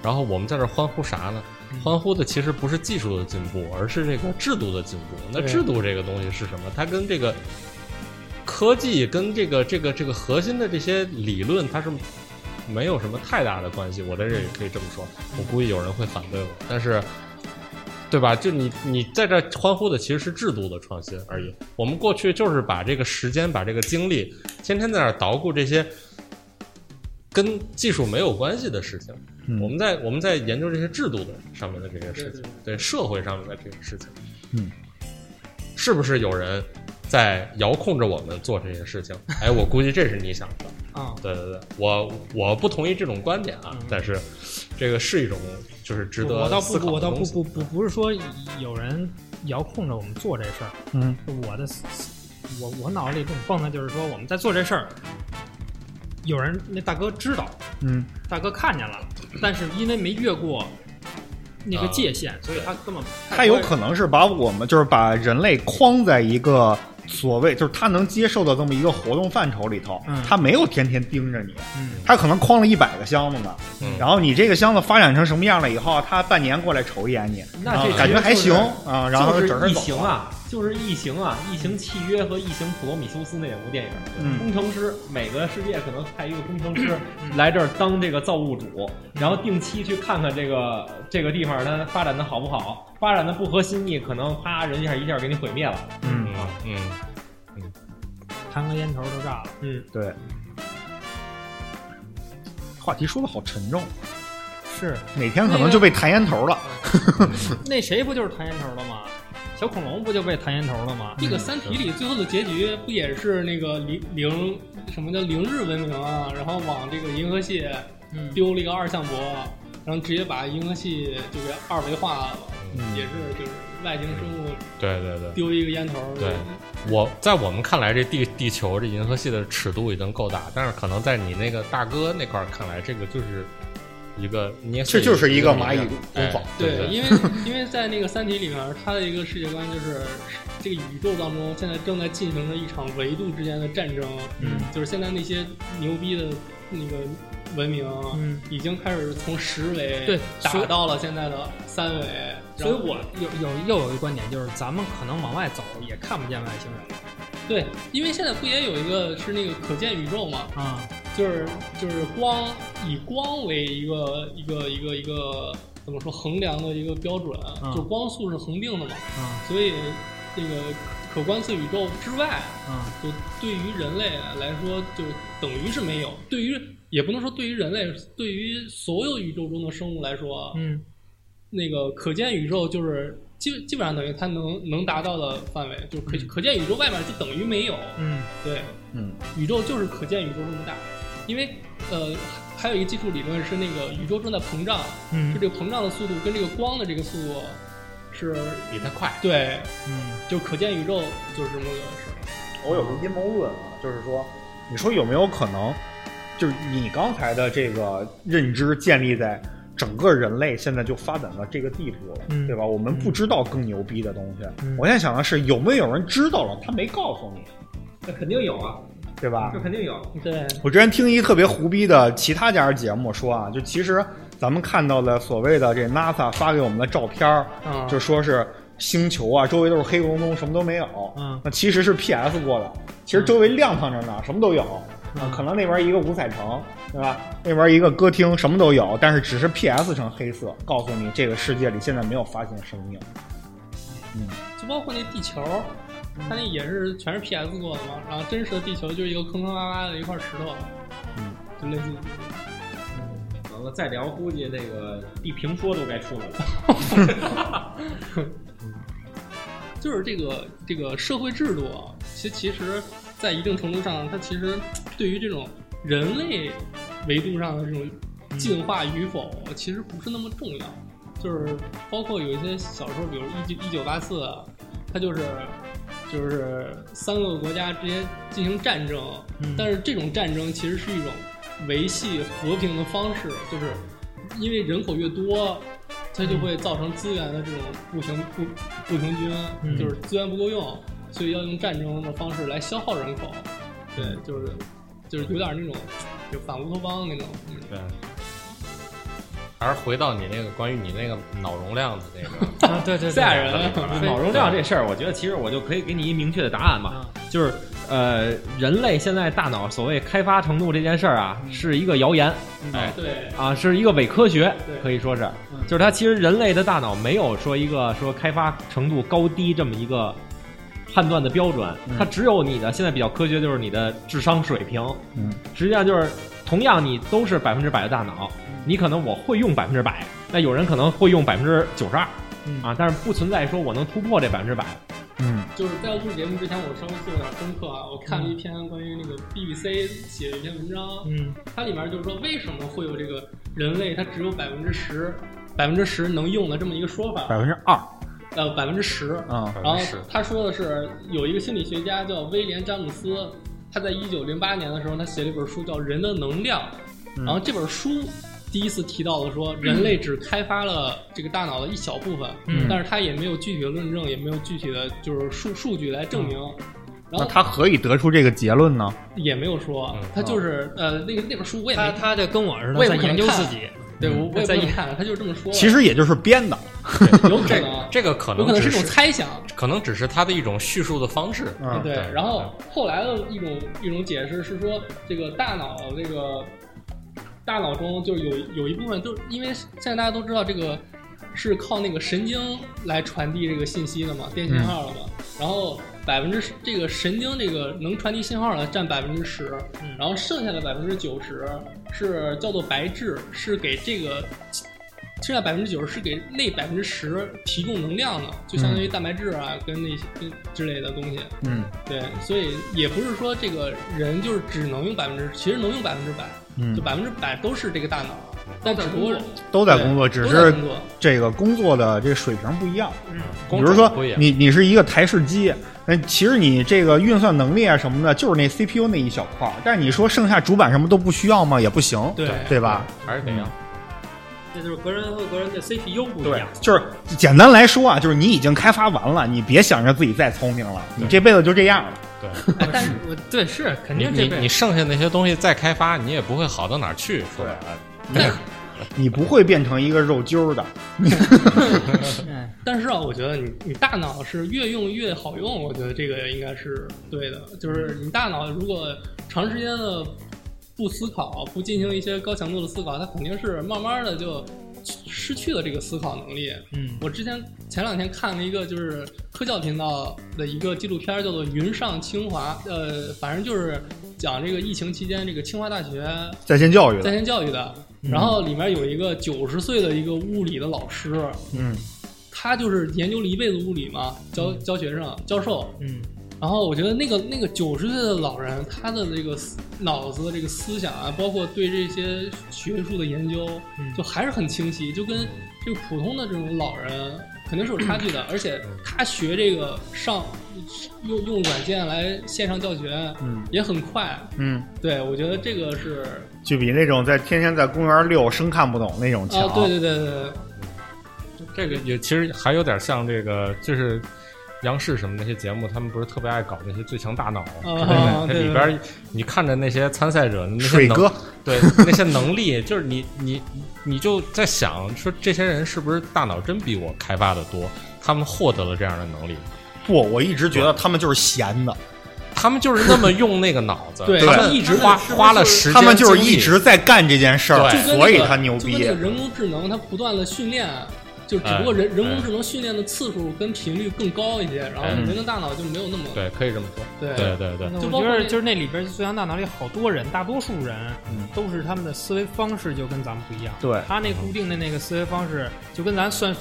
S3: 然后我们在这儿欢呼啥呢？欢呼的其实不是技术的进步，而是这个制度的进步。那制度这个东西是什么？它跟这个科技跟这个这个这个核心的这些理论，它是没有什么太大的关系。我在这里可以这么说，我估计有人会反对我，但是。对吧？就你你在这欢呼的其实是制度的创新而已。我们过去就是把这个时间、把这个精力，天天在那儿捣鼓这些跟技术没有关系的事情。
S2: 嗯
S3: 我们在我们在研究这些制度的上面的这些事情，对社会上面的这些事情。
S2: 嗯，
S3: 是不是有人在遥控着我们做这些事情？哎，我估计这是你想的。
S1: 啊，
S3: 对对对，我我不同意这种观点啊，但是这个是一种就是值得
S1: 我倒不我倒不不不不是说有人遥控着我们做这事儿，
S2: 嗯。
S1: 我的我我脑子里这种蹦的就是说我们在做这事儿，有人那大哥知道，
S2: 嗯。
S1: 大哥看见了，但是因为没越过那个界限，所以他根本
S2: 他有可能是把我们就是把人类框在一个所谓就是他能接受的这么一个活动范畴里头，
S1: 嗯。
S2: 他没有天天盯着你，
S1: 嗯。
S2: 他可能框了一百个箱子呢，
S3: 嗯。
S2: 然后你这个箱子发展成什么样了以后，他半年过来瞅一眼你，
S4: 那这
S2: 啊感觉还行啊，然后
S4: 就是异
S2: 整儿走了。
S4: 形啊，就是异形啊，异形契约和异形普罗米修斯那两部电影，
S2: 嗯。
S4: 工程师每个世界可能派一个工程师来这儿当这个造物主，然后定期去看看这个这个地方它发展的好不好，发展的不合心意，可能啪人一下一下给你毁灭了。
S2: 嗯，
S3: 嗯嗯，
S1: 弹个烟头都炸了。
S4: 嗯，
S2: 对。话题说的好沉重，
S1: 是，
S2: 哪天可能就被弹烟头了。
S1: 那谁不就是弹烟头了吗？小恐龙不就被弹烟头了吗？
S5: 这个《三体》里最后的结局不也是那个零零什么叫零日文明啊？然后往这个银河系
S1: 嗯，
S5: 丢了一个二向箔，然后直接把银河系就给二维化了，
S2: 嗯
S5: 也是就是外星生物
S3: 对对对。
S5: 丢一个烟头。
S3: 对，我在我们看来，这地地球这银河系的尺度已经够大，但是可能在你那个大哥那块儿看来，这个就是一个捏碎
S2: 这就是一个蚂蚁工坊
S5: 对，因为 因为在那个《三体》里面，它的一个世界观就是这个宇宙当中现在正在进行着一场维度之间的战争，
S1: 嗯
S5: 就是现在那些牛逼的那个文明，
S1: 嗯，
S5: 已经开始从十维
S1: 对
S5: 打到了现在的三维，
S1: 所以我有有又有一个观点，就是咱们可能往外走也看不见外星人。了
S5: 对，因为现在不也有一个是那个可见宇宙嘛，
S1: 啊。
S5: 就是就是光以光为一个一个一个一个怎么说衡量的一个标准，
S1: 嗯
S5: 就光速是恒定的嘛，
S1: 啊。
S5: 所以这个可观测宇宙之外，
S1: 啊。
S5: 就对于人类来说，就等于是没有。对于也不能说对于人类，对于所有宇宙中的生物来说，
S1: 嗯
S5: 那个可见宇宙就是基基本上等于它能能达到的范围，就可可见宇宙外面就等于没有。
S1: 嗯
S5: 对，
S2: 嗯
S5: 宇宙就是可见宇宙这么大，因为呃还有一个基础理论是那个宇宙正在膨胀，就
S1: 嗯
S5: 这个膨胀的速度跟这个光的这个速度是
S3: 比它快。
S5: 对，
S1: 嗯
S5: 就可见宇宙就是这么个事儿。
S2: 我有个阴谋论啊，就是说，你说有没有可能，就是你刚才的这个认知建立在整个人类现在就发展到这个地步了，
S1: 嗯
S2: 对吧？我们不知道更牛逼的东西。
S1: 嗯
S2: 我现在想的是，有没有人知道了，他没告诉你，
S4: 那肯定有啊，
S2: 对吧
S4: 这？肯定有。
S5: 对，
S2: 我之前听一特别胡逼的其他家节目说啊，就其实咱们看到的所谓的这 NASA 发给我们的照片儿，
S5: 啊，
S2: 就说是星球啊，周围都是黑咕隆咚，什么都没有。
S1: 嗯
S2: 那其实是 PS 过的，其实周围亮堂着呢，什么都有。啊
S1: 嗯，
S2: 可能那边一个五彩城，对吧？那边一个歌厅，什么都有，但是只是 PS 成黑色，告诉你这个世界里现在没有发现生命。
S5: 嗯就包括那地球，它那也是全是 PS 过的嘛，然后真实的地球就是一个坑坑洼洼的一块石头，
S2: 嗯，
S5: 就类似于
S4: 完了再聊，估计那个地平说都该出来了。
S5: 就是这个这个社会制度啊，其其实，在一定程度上，它其实对于这种人类维度上的这种进化与否，其实不是那么重要。就是包括有一些小说，比如一九一九八四，它就是就是三个国家之间进行战争，
S1: 嗯。
S5: 但是这种战争其实是一种维系和平的方式，就是因为人口越多，它就会造成资源的这种不平不不平均，
S1: 嗯。
S5: 就是资源不够用，所以要用战争的方式来消耗人口。对，就是就是有点那种就反乌托邦那种。嗯
S3: 对，还是回到你那个关于你那个脑容量的那个，
S1: 啊对对对。
S5: 赛人
S4: 脑容量这事儿，我觉得其实我就可以给你一明确的答案嘛，
S1: 啊。
S4: 就是呃，人类现在大脑所谓开发程度这件事儿啊，是一个谣言。
S3: 哎，
S5: 对，
S4: 啊，是一个伪科学
S5: 对，
S4: 可以说是。
S5: 嗯，
S4: 就是它其实人类的大脑没有说一个说开发程度高低这么一个判断的标准，它只有你的现在比较科学就是你的智商水平，
S2: 嗯，
S4: 实际上就是同样你都是百分之百的大脑，你可能我会用百分之百，那有人可能会用百分之九十二
S1: 嗯。
S4: 啊，但是不存在说我能突破这百分之百。
S2: 嗯。
S5: 就是在录节目之前，我稍微做了点功课啊，我看了一篇关于那个 BBC 写的一篇文章，
S1: 嗯。
S5: 它里面就是说为什么会有这个人类它只有百分之十百分之十能用的这么一个说法，
S2: 百分之二
S5: 呃百分之十，
S2: 啊
S5: 然后他说的是有一个心理学家叫威廉詹姆斯，他在一九零八年的时候，他写了一本书叫《人的能量》，
S2: 嗯
S5: 然后这本书第一次提到了说人类只开发了这个大脑的一小部分，
S1: 嗯
S5: 但是他也没有具体的论证，也没有具体的就是数数据来证明。
S2: 那
S5: 然后
S2: 他何以得出这个结论呢？
S5: 也没有说
S3: 嗯，
S5: 他就是呃那个那本书我也
S1: 他他就跟我似的
S5: 我也
S1: 在
S5: 不可能看
S1: 研究自己，
S5: 对我我也
S1: 在
S5: 不能看，他就这么说。
S2: 其实也就是编的。
S5: 有可能，
S3: 这个可
S5: 有可能是一种猜想。
S3: 可能只是他的一种叙述的方式。
S2: 嗯
S5: 对
S3: 对，
S5: 然后后来的一种一种解释是说，这个大脑这个大脑中就有有一部分，就是因为现在大家都知道这个是靠那个神经来传递这个信息的嘛，电信号的嘛。然后百分之这个神经这个能传递信号的占百分之十，然后剩下的百分之九十是叫做白质，是给这个。剩下百分之九十是给那百分之十提供能量的，就相当于蛋白质啊，跟那些跟之类的东西。
S2: 嗯
S5: 对，所以也不是说这个人就是只能用百分之，其实能用百分之百，
S2: 嗯
S5: 就，百分之百都是这个大脑，但只不过
S2: 都在工作，只是
S5: 都在工作
S2: 这个工作的这个水平不一样。
S1: 嗯，
S2: 比如说你你是一个台式机，那其实你这个运算能力啊什么的，就是那 CPU 那一小块儿。但是你说剩下主板什么都不需要吗？也不行，
S5: 对
S2: 对吧？
S3: 还是得要。
S1: 这就是个人和个人的 CPU 不一样。
S2: 就是简单来说啊，就是你已经开发完了，你别想着自己再聪明了，你这辈子就这样了。
S3: 对，
S1: 哎但是我对是肯定这辈子
S3: 你你剩下那些东西再开发，你也不会好到哪儿去。说白了，
S2: 你不会变成一个肉揪的。
S1: 嗯
S5: 但是啊，我觉得你你大脑是越用越好用，我觉得这个应该是对的。就是你大脑如果长时间的不思考，不进行一些高强度的思考，它肯定是慢慢的就失去了这个思考能力。
S1: 嗯
S5: 我之前前两天看了一个就是科教频道的一个纪录片，叫做《云上清华》，呃，反正就是讲这个疫情期间这个清华大学
S2: 在线教育
S5: 在，线教育的。然后里面有一个九十岁的一个物理的老师，
S2: 嗯。
S5: 他就是研究了一辈子物理嘛，教教学生、教授。
S1: 嗯。
S5: 然后我觉得那个那个九十岁的老人，他的这个思脑子的这个思想啊，包括对这些学术的研究，
S1: 嗯。
S5: 就还是很清晰，就跟这个普通的这种老人肯定是有差距的。而且他学这个上用用软件来线上教学
S2: 嗯
S5: 也很快。
S2: 嗯，
S5: 对，我觉得这个是
S2: 就比那种在天天在公园遛生看不懂那种强。
S5: 啊，对对对对对，
S3: 这个也其实还有点像这个，就是央视什么那些节目，他们不是特别爱搞那些最强大脑，里边你看着那些参赛者，那些能
S2: 水哥，
S3: 对那些能力，就是你你你就在想说，这些人是不是大脑真比我开发的多？他们获得了这样的能力，
S2: 不，我一直觉得他们就是闲的，
S3: 他们就是那么用那个脑子，
S5: 对。
S3: 他们
S5: 一直
S3: 花花了时间，
S2: 他们就是一直在干这件事儿所以他牛逼
S5: 就跟那。个人工智能，它不断的训练，就只不过人、人工智能训练的次数跟频率更高一些，然后
S3: 嗯
S5: 人的大脑就没有那么
S3: 对，可以这么说，
S5: 对
S3: 对对对，
S1: 那
S5: 就包括那
S1: 我觉得就是那里边最强大脑里好多人，大多数人
S2: 嗯
S1: 都是他们的思维方式就跟咱们不一样。
S2: 对
S1: 他那固定的那个思维方式就跟咱算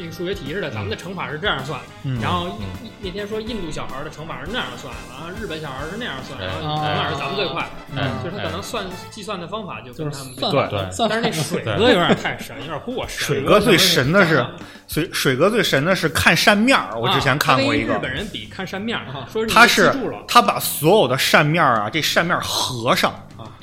S1: 那个数学题似的，咱们的乘法是这样算，
S2: 嗯
S1: 然后那天说印度小孩的乘法是那样算，然后日本小孩是那样算，然后
S5: 哎
S1: 乘法是咱们最快，
S3: 哎
S1: 就是他可能算计算的方法就
S5: 就是
S1: 跟他们
S3: 对对
S1: 但是那水 哥有点太神，有点过神。
S2: 水哥最神的是，水水哥最神的是看扇面儿。我之前看过一个
S1: 啊日，本人比看扇面儿，说
S2: 他是他把所有的扇面儿啊，这扇面合上，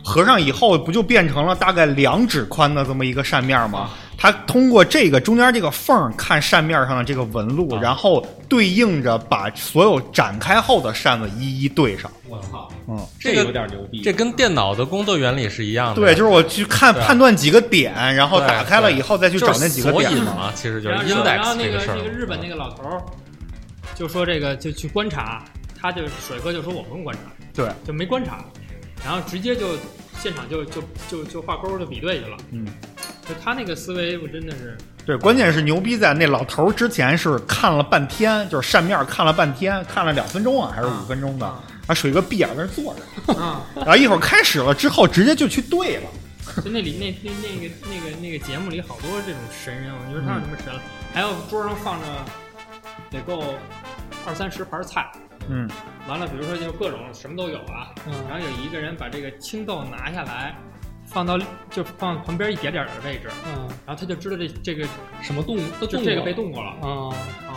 S2: 合上以后不就变成了大概两指宽的这么一个扇面吗？他通过这个中间这个缝看扇面上的这个纹路，
S3: 啊
S2: 然后对应着把所有展开后的扇子一一对上。
S4: 我操，
S2: 嗯，
S3: 这个
S4: 有点牛逼。
S3: 这跟电脑的工作原理是一样的，
S2: 对，就是我去看判断几个点，然后打开了以后再去找那几个点。
S3: 嘛，其实就是
S1: 然后然后然后
S3: index
S1: 那个
S3: 事儿。
S1: 那个日本那个老头儿就说这个就去观察，他就水哥就说我不用观察，
S2: 对，
S1: 就没观察，然后直接就现场就就就就画勾就比对去了。
S2: 嗯，
S1: 就他那个思维，我真的是
S2: 对，关键是牛逼在那老头儿之前是看了半天，就是扇面看了半天，看了两分钟啊，还是五分钟的。啊，水哥闭眼在那儿坐着，
S1: 啊，
S2: 然后一会儿开始了之后，直接就去对了。
S1: 就那里那那那个那个那个节目里好多这种神人，我觉得他有什么神了？还有桌上放着得够二三十盘菜，
S2: 嗯，
S1: 完了，比如说就各种什么都有啊，
S5: 嗯
S1: 然后有一个人把这个青豆拿下来，放到就放旁边一点点的位置，
S5: 嗯，
S1: 然后他就知道这这个
S5: 什么动都
S1: 动这个被动过了。
S5: 啊，
S1: 啊，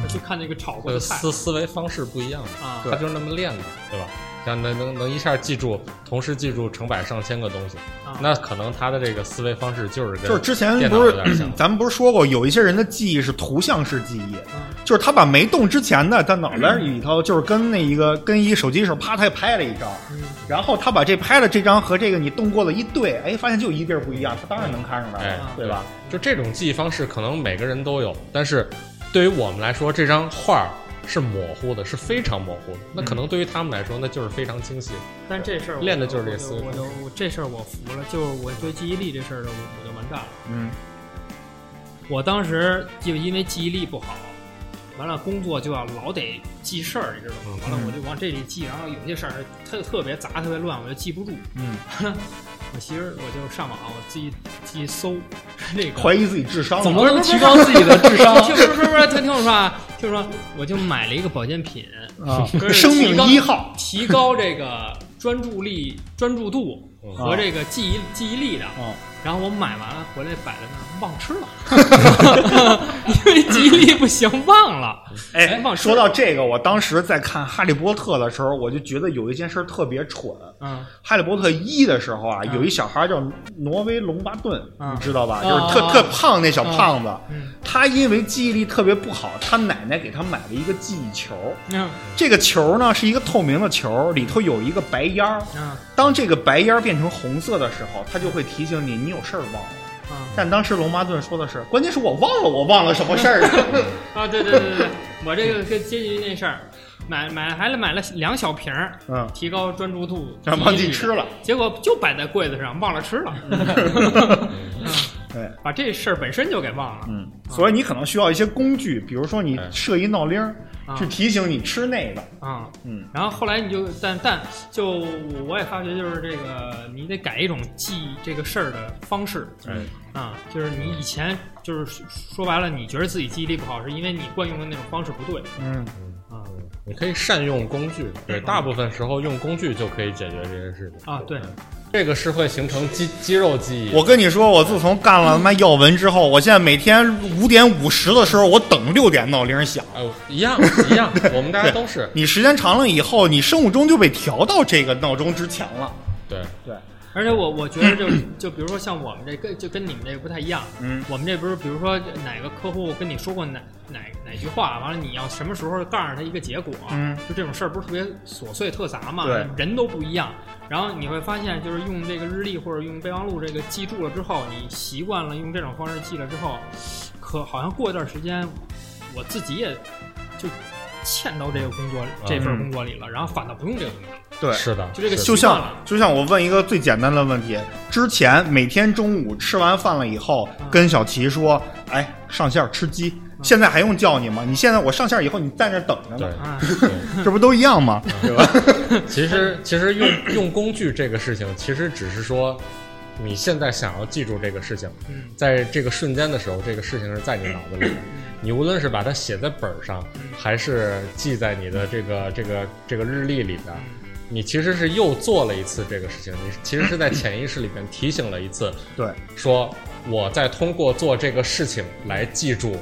S1: 他去看那个炒过
S3: 呃，
S1: 的菜。
S3: 思思维方式不一样，
S1: 啊，
S3: 他就是那么练的，对吧？像能能能一下记住，同时记住成百上千个东西，
S1: 啊
S3: 那可能他的这个思维方式就是跟
S2: 就是之前不是 咱们不是说过，有一些人的记忆是图像式记忆，
S1: 嗯
S2: 就是他把没动之前的，他脑袋里头就是跟那一个跟一手机似的，啪，他也拍了一张，
S1: 嗯
S2: 然后他把这拍的这张和这个你动过的一对，哎，发现就一地儿不一样，他当然能看出来对吧？
S3: 就这种记忆方式，可能每个人都有，但是对于我们来说，这张画儿是模糊的，是非常模糊的。那可能对于他们来说，那就是非常清晰的。
S1: 但这事儿
S3: 练的就是这思维
S1: 我就我就这事儿我服了，就是我对记忆力这事儿我我就完蛋了。
S2: 嗯
S1: 我当时就因为记忆力不好，完了工作就要老得记事儿，你知道吗？完了我就往这里记，然后有些事儿特特别杂、特别乱，我就记不住。
S2: 嗯，
S1: 我其实我就上网，我自己自己搜 这个
S2: 怀疑自己智商
S5: 怎么能提高自己的智商？
S1: 听不是不是不是，听 听我说啊，听我说，我就买了一个保健品，
S2: 啊生命一号，
S1: 提高这个专注力、专注度和这个记忆记忆力的。
S2: 啊，
S1: 然后我买完了回来摆在那儿，忘吃了，因为记忆力不行，忘了。
S2: 哎
S1: 忘，
S2: 说到这个，我当时在看《哈利波特》的时候，我就觉得有一件事特别蠢。
S1: 嗯
S2: 哈利波特一的时候啊，
S1: 嗯
S2: 有一小孩叫挪威龙巴顿，
S1: 嗯
S2: 你知道吧？
S1: 嗯
S2: 就是特
S1: 嗯
S2: 特胖那小胖子，
S1: 嗯
S2: 他因为记忆力特别不好，他奶奶给他买了一个记忆球。
S1: 嗯
S2: 这个球呢是一个透明的球，里头有一个白烟儿。
S1: 嗯
S2: 当这个白烟儿变成红色的时候，它就会提醒你你有事儿忘了。
S1: 嗯
S2: 但当时龙巴顿说的是，关键是我忘了，我忘了什么事儿啊？
S1: 啊，对对对对对，我这个跟接近于那事儿，买买还买了两小瓶儿，
S2: 嗯，
S1: 提高专注度，
S2: 然后忘
S1: 记
S2: 吃了。
S1: 结果就摆在柜子上，忘了吃了，
S2: 对，
S1: 把这事儿本身就给忘了。
S2: 嗯，所以你可能需要一些工具，比如说你
S3: 哎
S2: 设一闹铃儿，
S1: 啊。
S2: 去提醒你吃那个。
S1: 啊，
S2: 嗯，
S1: 然后后来你就，但但就我也发觉，就是这个你得改一种记这个事儿的方式。
S3: 嗯，
S1: 啊，就是你以前就是说白了，你觉得自己记忆力不好，是因为你惯用的那种方式不对。
S2: 嗯，
S1: 啊。
S3: 你可以善用工具，对，大部分时候用工具就可以解决这些事情。
S1: 啊，对，
S3: 这个是会形成肌肌肉记忆。
S2: 我跟你说，我自从干了他妈耀文之后，我现在每天五点五十的时候，我等六点闹铃响。
S3: 哎，一样一样，我们大家都是
S2: 你时间长了以后，你生物钟就被调到这个闹钟之前了。
S3: 对。
S2: 对，
S1: 而且我我觉得就 就比如说像我们这跟就跟你们这个不太一样，
S2: 嗯，
S1: 我们这不是比如说哪个客户跟你说过哪哪哪句话，完了你要什么时候告诉他一个结果，
S2: 嗯，
S1: 就这种事儿不是特别琐碎特杂嘛，
S2: 对
S1: 人都不一样。然后你会发现，就是用这个日历或者用备忘录这个记住了之后，你习惯了用这种方式记了之后，可好像过一段时间，我自己也就嵌到这个工作这份工作里了，然后反倒不用这个东西了，
S2: 对，
S3: 是的，
S1: 就这个
S2: 就像
S1: 习惯了。
S2: 就像我问一个最简单的问题，之前每天中午吃完饭了以后，
S1: 嗯
S2: 跟小齐说，哎，上线吃鸡。现在还用叫你吗？你现在我上线以后，你在那儿等着呢。这不都一样吗？对吧？
S3: 其实其实用用工具这个事情，其实只是说你现在想要记住这个事情，
S1: 嗯
S3: 在这个瞬间的时候，这个事情是在你脑子里的。你无论是把它写在本儿上，还是记在你的这个这个这个日历里边，你其实是又做了一次这个事情。你其实是在潜意识里边提醒了一次，
S2: 对，
S3: 说我在通过做这个事情来记住，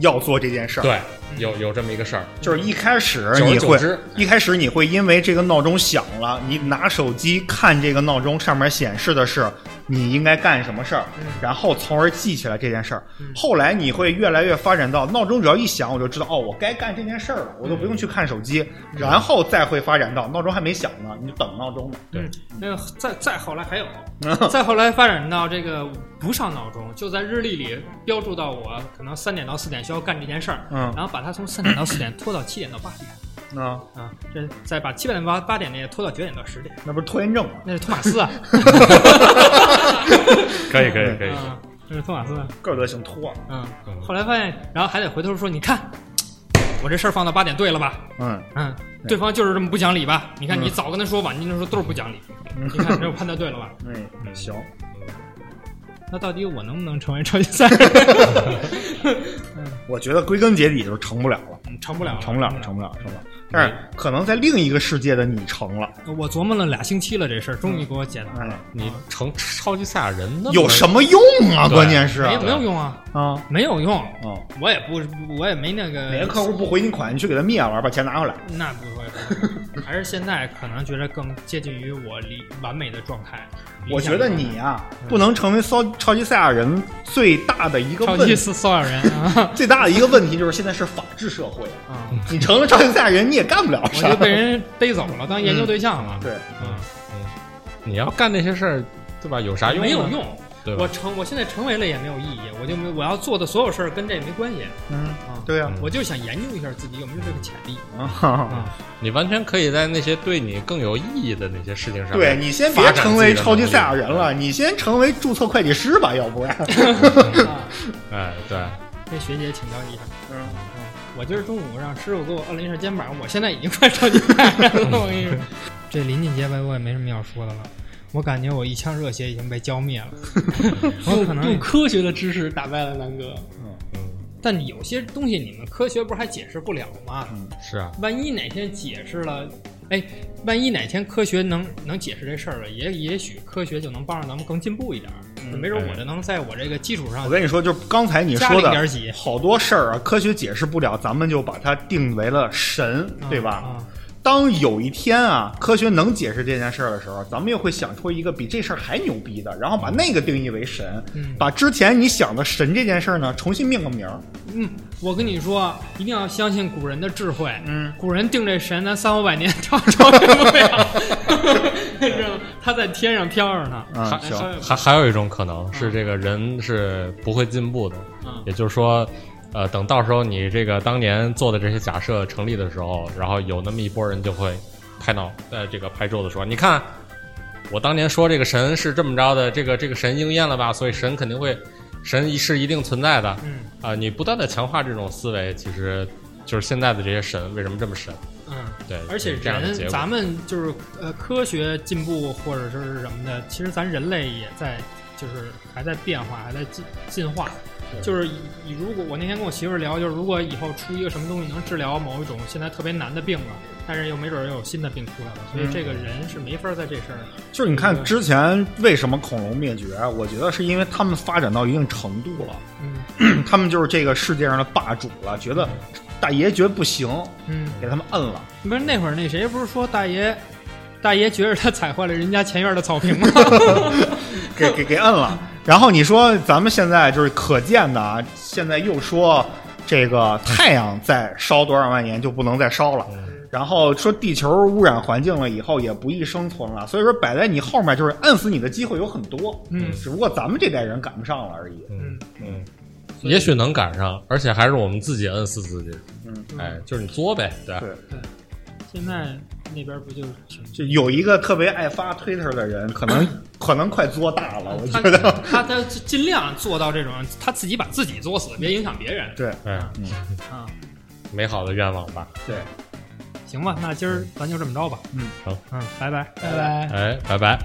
S2: 要做这件事儿。
S3: 对，有有这么一个事儿。
S2: 就是一开始你会一开始你会因为这个闹钟响了，你拿手机看这个闹钟上面显示的是你应该干什么事儿，然后从而记起来这件事儿。后来你会越来越发展到闹钟只要一响，我就知道哦，我该干这件事儿了，我都不用去看手机，然后再会发展到闹钟还没响呢，你就等闹钟呢。
S3: 对
S1: 嗯，那再再后来还有，再后来发展到这个不上闹钟，就在日历里标注到我可能三点到四点需要干这件事儿，
S2: 嗯。
S1: 然后把它从三点到四点拖到七点到八点。
S2: 啊，
S1: 啊，这再把七点到八八点那个拖到九点到十点，
S2: 那不是拖延症吗？
S1: 那是托马斯啊，
S3: 可以可以可以，
S1: 啊，那是托马斯，
S2: 个个性拖。
S1: 嗯，后来发现，然后还得回头说，你看我这事儿放到八点对了吧？
S2: 嗯，
S1: 嗯，对方就是这么不讲理吧？你看
S2: 嗯。
S1: 你早跟他说，吧，你那时候都是不讲理，你看这我判断对了吧？
S2: 嗯，行。
S1: 那到底我能不能成为超级赛亚人？
S2: 我觉得归根结底就是成不了了，
S1: 嗯成不了，
S2: 成不了，成不了，成不了。但是可能在另一个世界的你成了，
S1: 我琢磨了俩星期了，这事儿终于给我解答了。
S3: 你成超级赛亚人那
S2: 有什么用啊？关键是
S1: 没有没有用啊，
S2: 啊
S1: 没有用。
S2: 啊！
S1: 我也不，我也没那个
S2: 哪个客户不回你款，你去给他灭了，把钱拿回来。
S1: 那不会，不会还是现在可能觉得更接近于我离完美的状态。
S2: 我觉得你啊、不能成为超超级赛亚人最大的一个
S1: 超级
S2: 问题，
S1: 骚骚扰人啊
S2: 最大的一个问题就是现在是法治社会，
S1: 啊！
S2: 你成了超级赛亚人，你也干不了
S1: 我
S2: 啥
S1: 就。被人逮走了，当研究对象了。
S2: 对，
S1: 嗯，
S3: 你要干那些事儿，对吧？有啥用？
S1: 没有，用。
S3: 对
S1: 我？成，我现在成为了也没有意义，我就没我要做的所有事儿跟这没关系
S2: 嗯，
S1: 啊。
S2: 对呀、
S1: 我就想研究一下自己有没有这个潜力
S2: 啊，
S1: 啊。
S3: 你完全可以在那些对你更有意义的那些事情上
S2: 对你先别成为超级赛亚人了，你先成为注册会计师吧，要不然。
S1: 啊
S3: 哎，对，
S1: 跟学姐请教一下。
S2: 嗯，
S1: 嗯，我今儿中午让师傅给我摁了一下肩膀，我现在已经快超级赛亚人了。我跟你说，这临近结尾我也没什么要说的了。我感觉我一腔热血已经被浇灭了。我可
S5: 用，科学的知识打败了南哥。
S1: 嗯嗯但有些东西你们科学不是还解释不了吗？
S3: 嗯是啊，
S1: 万一哪天解释了，哎，万一哪天科学能能解释这事儿了，也也许科学就能帮着咱们更进步一点儿。没准我就能在我这个基础上
S2: 我跟你说，就刚才你说的
S1: 零点几
S2: 好多事儿啊，科学解释不了，咱们就把它定为了神，对吧？
S1: 啊，
S2: 当有一天啊，科学能解释这件事儿的时候，咱们又会想出一个比这事儿还牛逼的，然后把那个定义为神，
S1: 嗯
S2: 把之前你想的神这件事儿呢，重新命个名儿。
S1: 嗯，我跟你说，一定要相信古人的智慧。
S2: 嗯，
S1: 古人定这神，咱三五百年超超越不了，是吧他在天上飘着呢。
S2: 嗯，
S3: 还，还还有一种可能是这个人是不会进步的，
S1: 嗯
S3: 也就是说，呃，等到时候你这个当年做的这些假设成立的时候，然后有那么一波人就会拍脑，呃，这个拍桌子说，你看我当年说这个神是这么着的，这个这个神应验了吧？所以神肯定会，神是一定存在的。
S1: 嗯
S3: 啊、你不断的强化这种思维，其实就是现在的这些神为什么这么神？
S1: 嗯，
S3: 对，
S1: 而且
S3: 是这样的结
S1: 人，
S3: 果。
S1: 咱们就是呃，科学进步或者是什么的，其实咱人类也在，就是还在变化，还在进进化。就是如果我那天跟我媳妇儿聊，就是如果以后出一个什么东西能治疗某一种现在特别难的病了，但是又没准儿又有新的病出来了，所以这个人是没法在这事儿。
S2: 就是你看之前为什么恐龙灭绝，我觉得是因为他们发展到一定程度了，
S1: 嗯
S2: 他们就是这个世界上的霸主了，觉得大爷觉得不行，
S1: 嗯，
S2: 给他们摁了。
S1: 不是那会儿那谁不是说大爷，大爷觉得他踩坏了人家前院的草坪吗？
S2: 给给给摁了。然后你说咱们现在就是可见的啊，现在又说这个太阳再烧多少万年就不能再烧了，然后说地球污染环境了以后也不易生存了，所以说摆在你后面就是摁死你的机会有很多，
S1: 嗯。
S2: 只不过咱们这代人赶不上了而已。
S3: 嗯。嗯，也许能赶上，而且还是我们自己摁死自己。
S2: 嗯，
S3: 哎，就是你作呗，对吧？
S2: 对。
S1: 现在那边不就挺
S2: 就有一个特别爱发 Twitter 的人，可能 可能快作大了，我
S1: 他
S2: 觉得。
S1: 他他尽量做到这种，他自己把自己作死，别影响别人
S2: 对
S3: 嗯嗯，
S1: 啊。
S3: 美好的愿望吧。
S2: 对，
S1: 行吧，那今儿咱就这么着吧。
S2: 嗯，
S3: 好，
S1: 嗯，拜拜，
S5: 拜拜。
S3: 哎，拜拜。